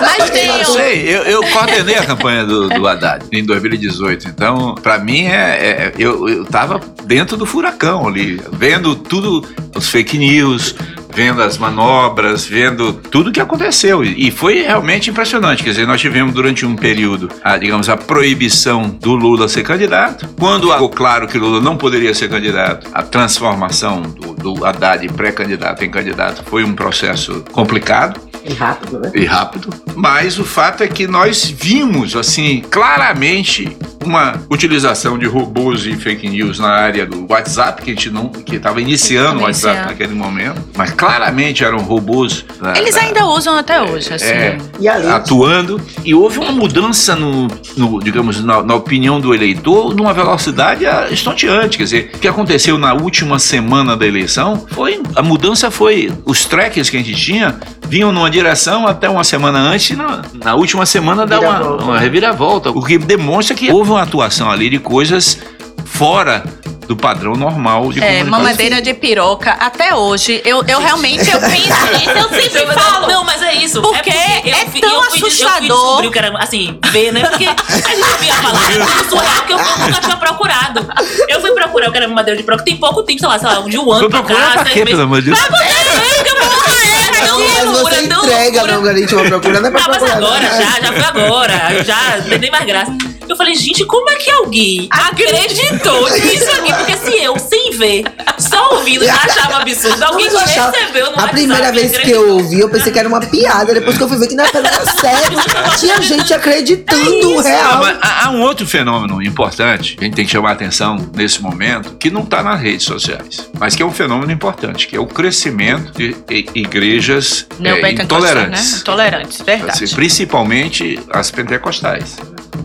Mas tem Eu sei, eu, eu coordenei a campanha do, do Haddad em 2018. Então, pra mim, é, é- eu, eu tava dentro do furacão ali, vendo tudo, os fake news, vendo as manobras, vendo tudo que aconteceu. E, foi realmente impressionante. Quer dizer, nós tivemos durante um período, a, digamos, a proibição do Lula ser candidato. Quando ficou claro que Lula não poderia ser candidato, a transformação do, do Haddad pré-candidato em candidato foi um processo complicado E rápido, né? e rápido. Mas o fato é que nós vimos, assim, claramente uma utilização de robôs e fake news na área do WhatsApp, que a gente não, que estava iniciando o WhatsApp Iniciando. naquele momento, mas claramente eram robôs. na- Eles na- ainda usam até hoje, assim. é, E atuando e houve uma mudança no, no, digamos na, na opinião do eleitor numa velocidade estonteante quer dizer o que aconteceu na última semana da eleição foi a mudança foi os trackers que a gente tinha vinham numa direção até uma semana antes e na, na última semana dá uma, Reviravolta. uma reviravolta o que demonstra que houve uma atuação ali de coisas fora do padrão normal de É, mamadeira de piroca, até hoje, eu, eu realmente eu penso nisso, eu sempre Não, falo. Não, mas é isso. Porque eu é fui- tão eu fui, Eu fui assustador. descobrir o que era, assim, ver, né? Porque a gente ouvia falar de surreal que eu nunca tinha procurado. Eu fui procurar o que era madeira de piroca. Tem pouco tempo, sei lá, sei lá, de um ano Foi pra procurar cá. pra seis quê, meses. pelo amor de Deus? É tão Mas loucura, você tão entrega loucura. no algoritmo procurando, é pra Ah, mas procurar. agora já, já foi agora. Já não tem nem mais graça. Eu falei, gente, como é que alguém acreditou nisso aqui? Porque se eu, sem ver, só ouvindo, já achava absurdo. Alguém Mas eu que achava- recebeu no A primeira vez que eu ouvi, eu pensei que era uma piada. Depois que eu fui ver que na verdade era sério. Tinha gente acreditando Não, real. mas há há um outro fenômeno importante que a gente tem que chamar a atenção nesse momento, que não está nas redes sociais, mas que é um fenômeno importante, que é o crescimento de igrejas é, Neopentecostais, intolerantes. Né? Intolerantes, verdade. Assim, principalmente as pentecostais,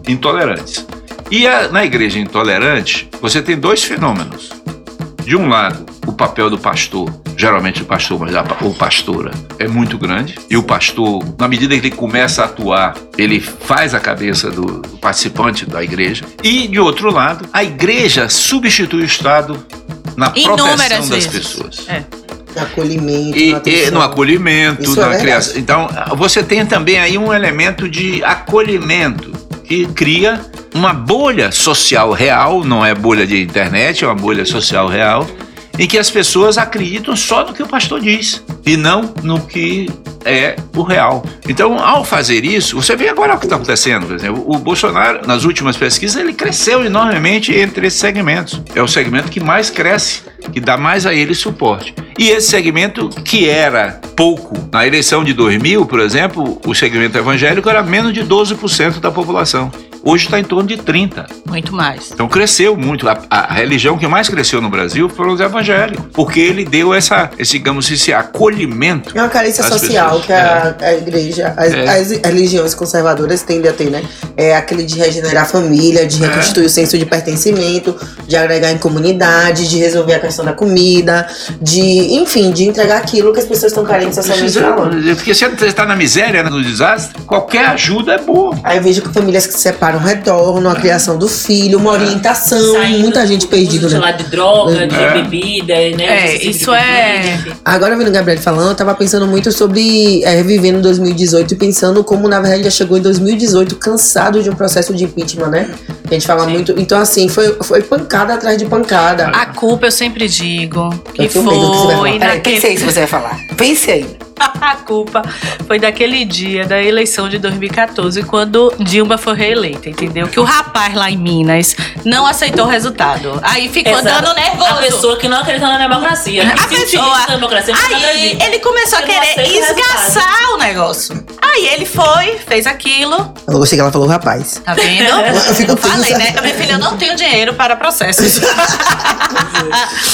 intolerantes. E a- na igreja intolerante, você tem dois fenômenos. De um lado, o papel do pastor, geralmente o pastor, mas a ou pastora, é muito grande. E o pastor, na medida que ele começa a atuar, ele faz a cabeça do, do participante da igreja. E, de outro lado, a igreja substitui o Estado na Inúmeras proteção das vezes. pessoas No acolhimento, e, na e no acolhimento, Isso é na verdade. criação. Então, você tem também aí um elemento de acolhimento que cria uma bolha social real, não é bolha de internet, é uma bolha social real, em que as pessoas acreditam só no que o pastor diz e não no que é o real. Então, ao fazer isso, você vê agora o que está acontecendo. Por exemplo, o Bolsonaro, nas últimas pesquisas, ele cresceu enormemente entre esses segmentos. É o segmento que mais cresce, que dá mais a ele suporte. E esse segmento, que era pouco, na eleição de 2000, por exemplo, o segmento evangélico era menos de 12% da população. Hoje está em torno de 30. Muito mais. Então cresceu muito. A, a religião que mais cresceu no Brasil foram os evangélicos, porque ele deu essa, esse, digamos, esse acolhimento. É uma carência social pessoas. que a, a igreja, as, É. as religiões conservadoras tendem a ter, né? É aquele de regenerar a família, de É. reconstituir o senso de pertencimento, de agregar em comunidade, de resolver a questão da comida, de, enfim, de entregar aquilo que as pessoas estão carentes socialmente falando. Porque se você está na miséria, no desastre, qualquer ajuda é boa. Aí eu vejo que famílias que se separam retornam, a criação do filho, uma orientação, Saindo muita gente do perdida, né? de droga, de É. bebida, né? É, isso é-. Agora, vendo o Gabriel falando, eu tava pensando muito sobre é, revivendo 2018 e pensando como, na verdade, já chegou em 2018 cansado de um processo de impeachment, né? A gente fala muito. Então, assim, foi, foi pancada atrás de pancada. A culpa, eu sempre digo, que Eu o que você vai foi falar. Peraí, naquele... pense aí se você vai falar. Pense aí. A culpa foi daquele dia da eleição de 2014, quando Dilma foi reeleita, entendeu? Que o rapaz lá em Minas não aceitou o resultado. Aí ficou Exato. dando nervoso. A pessoa que não acredita na democracia. A se pessoa- da democracia, Aí ele começou a querer aceita o esgaçar o negócio. Aí ele foi, fez aquilo, Eu gostei que ela falou rapaz. tá vendo? Eu fico Eu falei, né? Minha filha, eu não tenho dinheiro para processos.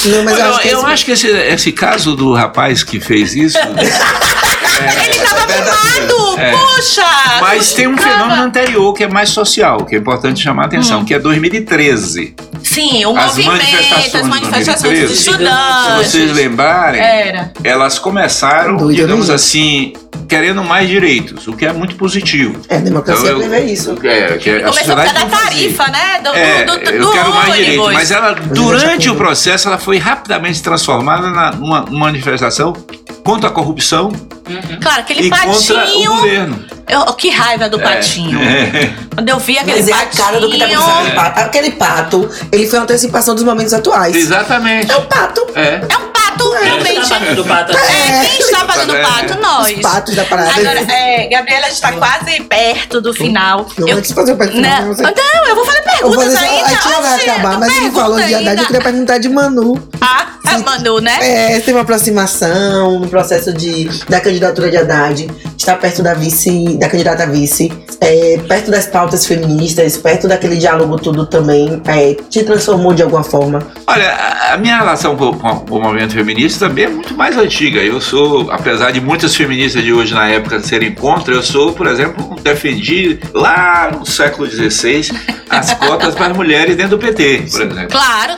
Não, mas eu, eu acho que eu esse- acho que esse, esse caso do rapaz que fez isso. ele tava mimado, É. puxa! Mas tem um Tava- fenômeno anterior que é mais social, que é importante chamar a atenção, que é 2013. Sim, o As movimento, manifestações as de manifestações dos 2013. Se estudantes. vocês lembrarem, Era. elas começaram, Doido, digamos assim, querendo mais direitos, o que é muito positivo. É, a democracia Então, eu- prevê isso. É, que a Começou por sociedade causa da tarifa, né? Do, É, do, do, eu do quero mais ônibus. direito, mas ela, durante o processo, ela foi rapidamente transformada numa manifestação contra a corrupção Claro, aquele e o patinho. governo. Eu, que raiva do patinho. É. Quando eu vi aquele Mas é a patinho. cara do que tá acontecendo. Aquele pato, aquele pato, ele foi uma antecipação dos momentos atuais. Exatamente. É um pato. É. É um pato, Quem realmente. está batendo pato? É, quem está fazendo pato? Nós. Os patos da parada. Agora, é, Gabriela, a gente tá quase perto do final. Não, eu, antes de fazer o pergunta, não, não, eu vou fazer Eu vou perguntas ainda. a tia vai acabar, mas ele pergunta falou de Haddad, eu queria perguntar de Manu. Ah, é Manu, né? É, teve uma aproximação no processo de, da candidatura de Haddad, está perto da vice, da candidata a vice, é, perto das pautas feministas, perto daquele diálogo tudo também, é, te transformou de alguma forma. Olha, a- a minha relação com, com o movimento feminista também é muito mais antiga. Eu sou, apesar de muitas feministas de hoje na época serem contra, eu sou, por exemplo, defendi lá no século XVI as cotas para as mulheres dentro do PT, por exemplo. Claro,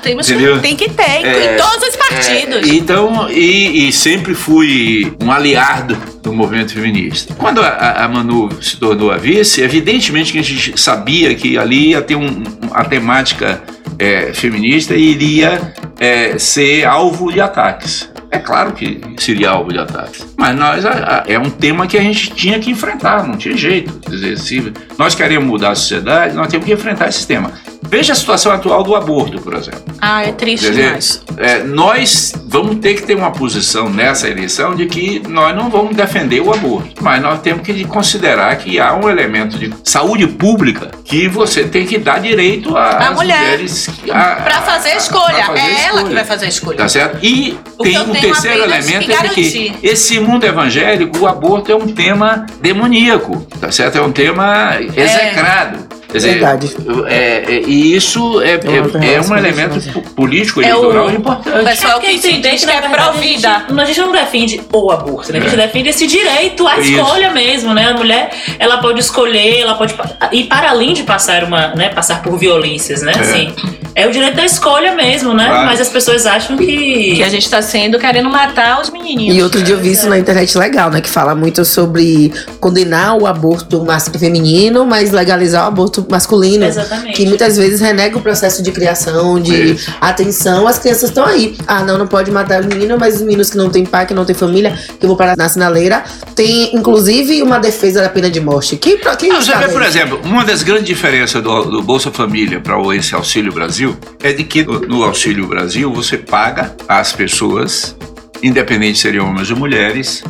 que, tem que ter, É, em todos os partidos. É, então, e, e sempre fui um aliado do movimento feminista. Quando a, a- Manu se tornou a vice, evidentemente que a gente sabia que ali ia ter um, um- a temática é, feminista iria é, ser alvo de ataques. É claro que seria alvo de ataques. Mas nós, a- a- é um tema que a gente tinha que enfrentar, não tinha jeito. Quer dizer, se nós queremos mudar a sociedade, nós temos que enfrentar esse tema. Veja a situação atual do aborto, por exemplo. Ah, é triste dizer, demais. é, nós vamos ter que ter uma posição nessa eleição de que nós não vamos defender o aborto, mas nós temos que considerar que há um elemento de saúde pública que você tem que dar direito A às mulher. mulheres a- Pra fazer a a- escolha. fazer a é ela escolha. que vai fazer a escolha. Tá certo? E O que tem um terceiro elemento que é que esse mundo evangélico, o aborto é um tema demoníaco, tá certo? É um tema execrado. Dizer, Verdade. é- é- e isso é, é- é relação um elemento isso, po- político É eleitoral o- importante. o pessoal que se entender diz que é pró-vida. A gente, a gente não defende o aborto, né? A gente É. defende esse direito à Isso. escolha mesmo, né? A mulher, ela pode escolher, ela pode ir para além de passar uma, né? Passar por violências, né? É. Assim, é o direito da escolha mesmo, né? Claro. Mas as pessoas acham que Que a gente tá sendo querendo matar os menininhos. E outro dia eu vi isso na internet legal, né? Que fala muito sobre condenar o aborto feminino, mas legalizar o aborto masculino. Exatamente. Que muitas vezes renega o processo de criação, de Isso. atenção. As crianças estão aí. Ah, não, não pode matar os meninos, mas os meninos que não têm pai, que não têm família, que vão parar na sinaleira, tem inclusive uma defesa da pena de morte. Que, pra- que Não, você vê, por exemplo, uma das grandes diferenças do, do Bolsa Família para o esse Auxílio Brasil é de que no, no Auxílio Brasil você paga às pessoas, independente se seriam homens ou mulheres,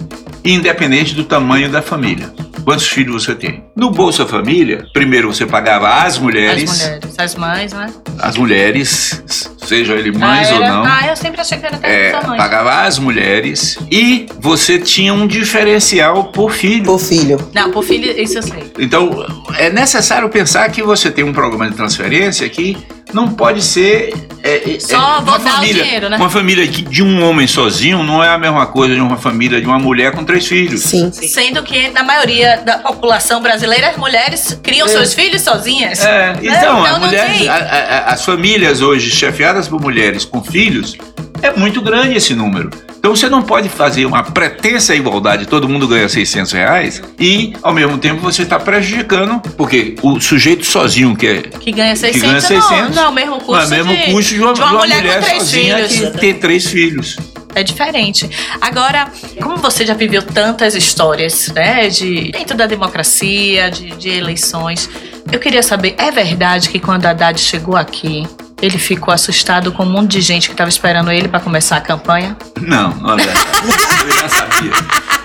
independente do tamanho da família. Quantos filhos você tem? No Bolsa Família, primeiro você pagava às As mulheres, mulheres, as mães, né? as mulheres sejam ele mães ah, ou não. Ah, eu sempre achei que era até É, mãe. pagava as mulheres e você tinha um diferencial por filho. Por filho. Não, por filho, isso eu sei. Então, é necessário pensar que você tem um programa de transferência que não pode ser. é, é, Só é, dar o dinheiro, né? Uma família de um homem sozinho não é a mesma coisa de uma família de uma mulher com três filhos. Sim. Sendo que na maioria da população brasileira as mulheres criam seus filhos sozinhas. É, então, Então as, não mulheres, a- a- as famílias hoje chefiadas por mulheres com filhos, é muito grande esse número. Então você não pode fazer uma pretensa igualdade, todo mundo ganha 600 reais, e ao mesmo tempo você está prejudicando, porque o sujeito sozinho que é Que ganha 600, que ganha 600 não, não é o mesmo custo, é o mesmo de, custo de uma, de uma mulher, com três sozinha filhos. que tem três filhos. É diferente. Agora, como você já viveu tantas histórias, né, de dentro da democracia, de, de eleições, eu queria saber, é verdade que quando a Haddad chegou aqui, ele ficou assustado com um monte de gente que estava esperando ele para começar a campanha? Não, verdade. Ele já sabia.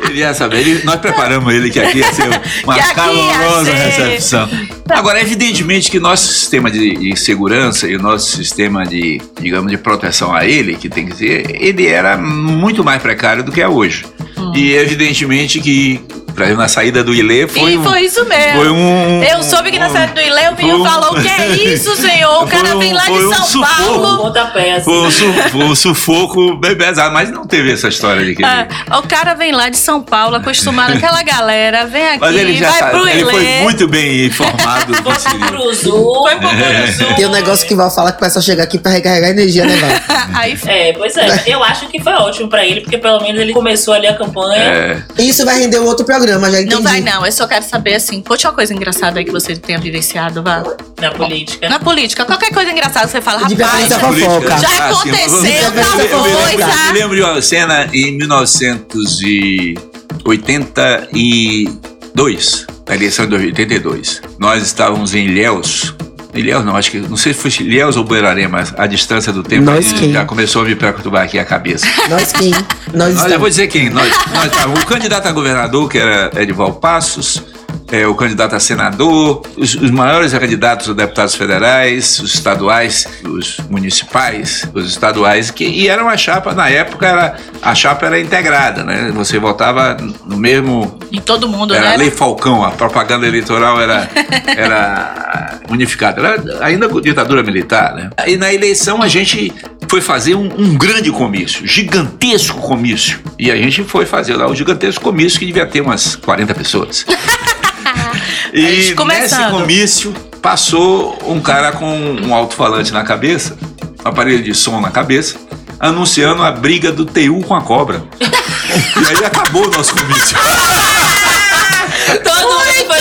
Ele já sabia. Ele- nós preparamos ele que aqui ia ser uma calorosa recepção. Agora, evidentemente que nosso sistema de, de segurança e o nosso sistema de, digamos, de proteção a ele, que tem que ser, ele era muito mais precário do que é hoje. Hum. E evidentemente que, exemplo, na saída do Ilê foi e um... foi isso mesmo. Foi um... Eu soube que na saída do Ilê o foi menino um- falou: O que é isso, senhor? O Foi cara um- vem lá foi de um São sufoco. Paulo. Assim. Foi um, su- foi um sufoco bem pesado, mas não teve essa história de que ele... Ah, o cara vem lá de São Paulo, acostumado aquela galera, vem aqui, Mas ele já vai sabe, pro ele foi Ilê. muito bem informado seria. Cruzou. Foi pro Curuzu. Tem um negócio que vai falar que o pessoal chega aqui pra recarregar energia, né, Val? Aí É, pois é. Eu acho que foi ótimo pra ele, porque pelo menos ele começou ali a campanha. É, Isso vai render um outro programa, já entendi. Não vai, não. Eu só quero saber, assim, conte uma coisa engraçada aí que você tenha vivenciado, vá. na política. Na política, qualquer coisa engraçada você fala, rapaz, já, fofoca. já Ah, aconteceu eu- eu- tal eu- coisa. Eu me lembro de uma cena em 1982, na eleição de 82. Nós estávamos em Ilhéus. Ilhéus não, acho que, não sei se foi Ilhéus ou Buerarema, mas a distância do tempo Nós quem? já começou a me perturbar aqui a cabeça. Nós quem? Nós Olha, eu vou dizer quem. Nós, nós. O candidato a governador, que era Edival Passos, é, o candidato a senador, os, os maiores candidatos a deputados federais, os estaduais, os municipais, os estaduais, que, e era uma chapa, na época, era, a chapa era integrada, né? Você votava no mesmo Em todo mundo, era né? Lei Falcão, a propaganda eleitoral era, era unificada. Era ainda com ditadura militar, né? E na eleição a gente foi fazer um, um grande comício, gigantesco comício. E a gente foi fazer lá o gigantesco comício que devia ter umas 40 pessoas. E nesse comício passou um cara com um alto-falante na cabeça, um aparelho de som na cabeça, anunciando a briga do TU com a cobra. e aí acabou o nosso comício. Todo mundo foi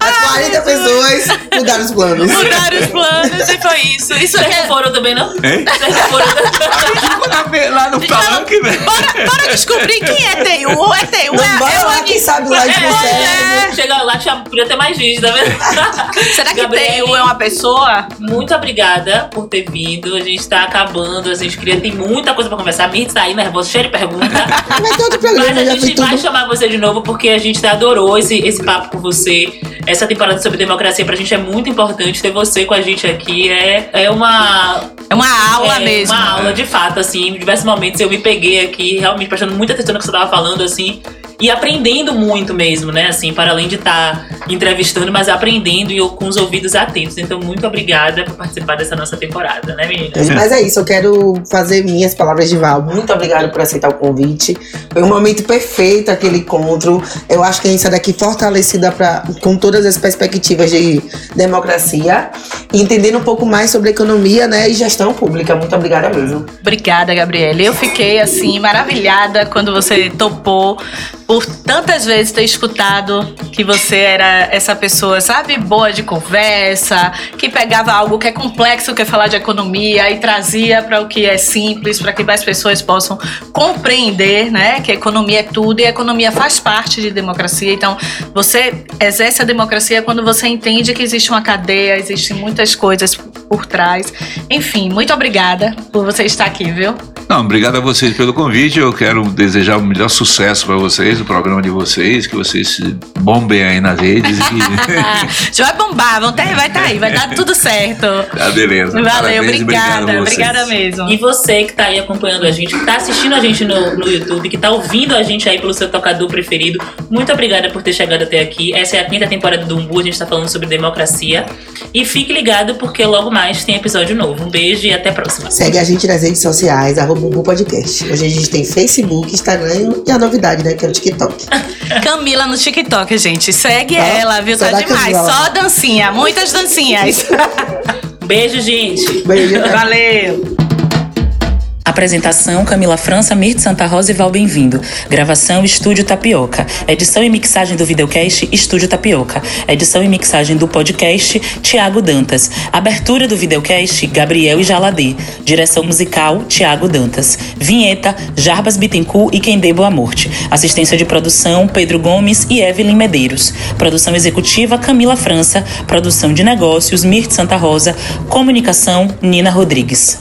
As 40 pessoas mudaram os planos. Mudaram os planos e foi isso. Isso Vocês é... não foram também, não? Hein? Vocês não foram Ficou na- lá no palanque, velho. Bora, bora descobrir quem é TU. É TU, Não, é, bora é o lá, Ani- quem sabe lá de É, você. é. Chega lá, tinha, podia ter mais gente, tá vendo? Será que Gabriele, TU é uma pessoa? Muito obrigada por ter vindo. A gente tá acabando. A gente queria ter muita coisa pra conversar. A Mirth tá aí nervosa, cheia de pergunta. Mas tem outro Mas programa, a gente vai tudo. chamar você de novo porque a gente adorou esse, esse papo com você. Essa temporada sobre democracia pra gente é muito importante. Ter você com a gente aqui é, é uma. É uma aula é, mesmo. Uma aula de fato, assim. Em diversos momentos eu me peguei aqui, realmente prestando muita atenção no que você tava falando, assim. E aprendendo muito mesmo, né? Assim, para além de estar entrevistando, mas aprendendo e com os ouvidos atentos. Então, muito obrigada por participar dessa nossa temporada, né, meninas? Mas é isso, eu quero fazer minhas palavras de Val. Muito obrigada por aceitar o convite. Foi um momento perfeito aquele encontro. Eu acho que a gente sai daqui fortalecida pra, com todas as perspectivas de democracia e entendendo um pouco mais sobre economia né, e gestão pública. Muito obrigada mesmo. Obrigada, Gabriele. Eu fiquei assim maravilhada quando você topou por tantas vezes ter escutado que você era essa pessoa, sabe, boa de conversa, que pegava algo que é complexo, que é falar de economia e trazia para o que é simples, para que mais pessoas possam compreender, né, que a economia é tudo e a economia faz parte de democracia. Então, você exerce a democracia quando você entende que existe uma cadeia, existem muitas coisas por trás. Enfim, muito obrigada por você estar aqui, viu? Não, obrigado a vocês pelo convite. Eu quero desejar o melhor sucesso para vocês, o programa de vocês, que vocês bombem aí nas redes. A gente vai bombar, vão ter, vai estar tá aí, vai dar tudo certo. Tá, beleza. Valeu, Parabéns, obrigada, obrigada mesmo. E você que tá aí acompanhando a gente, que tá assistindo a gente no, no YouTube, que tá ouvindo a gente aí pelo seu tocador preferido, muito obrigada por ter chegado até aqui. Essa é a quinta temporada do Umbu, a gente tá falando sobre democracia. E fique ligado porque logo mais tem episódio novo. Um beijo e até a próxima. Segue a gente nas redes sociais, arroba Umbu Podcast. Hoje a gente tem Facebook, Instagram e a novidade, né? Que é o TikTok. Camila no TikTok, gente. Segue Ó, ela, viu? só Tá demais. Só dancinha, muitas dancinhas. Beijo, gente. Beijo. Valeu. Apresentação: Camila França, Mirth Santa Rosa e Val Bem-vindo. Gravação: Estúdio Tapioca. Edição e mixagem do videocast: Estúdio Tapioca. Edição e mixagem do podcast: Tiago Dantas. Abertura do videocast: Gabriel e Jaladê. Direção musical: Tiago Dantas. Vinheta: Jarbas Bittencourt e Quem Dê Boa Morte. Assistência de produção: Pedro Gomes e Evelyn Medeiros. Produção executiva: Camila França. Produção de negócios: Mirth Santa Rosa. Comunicação: Nina Rodrigues.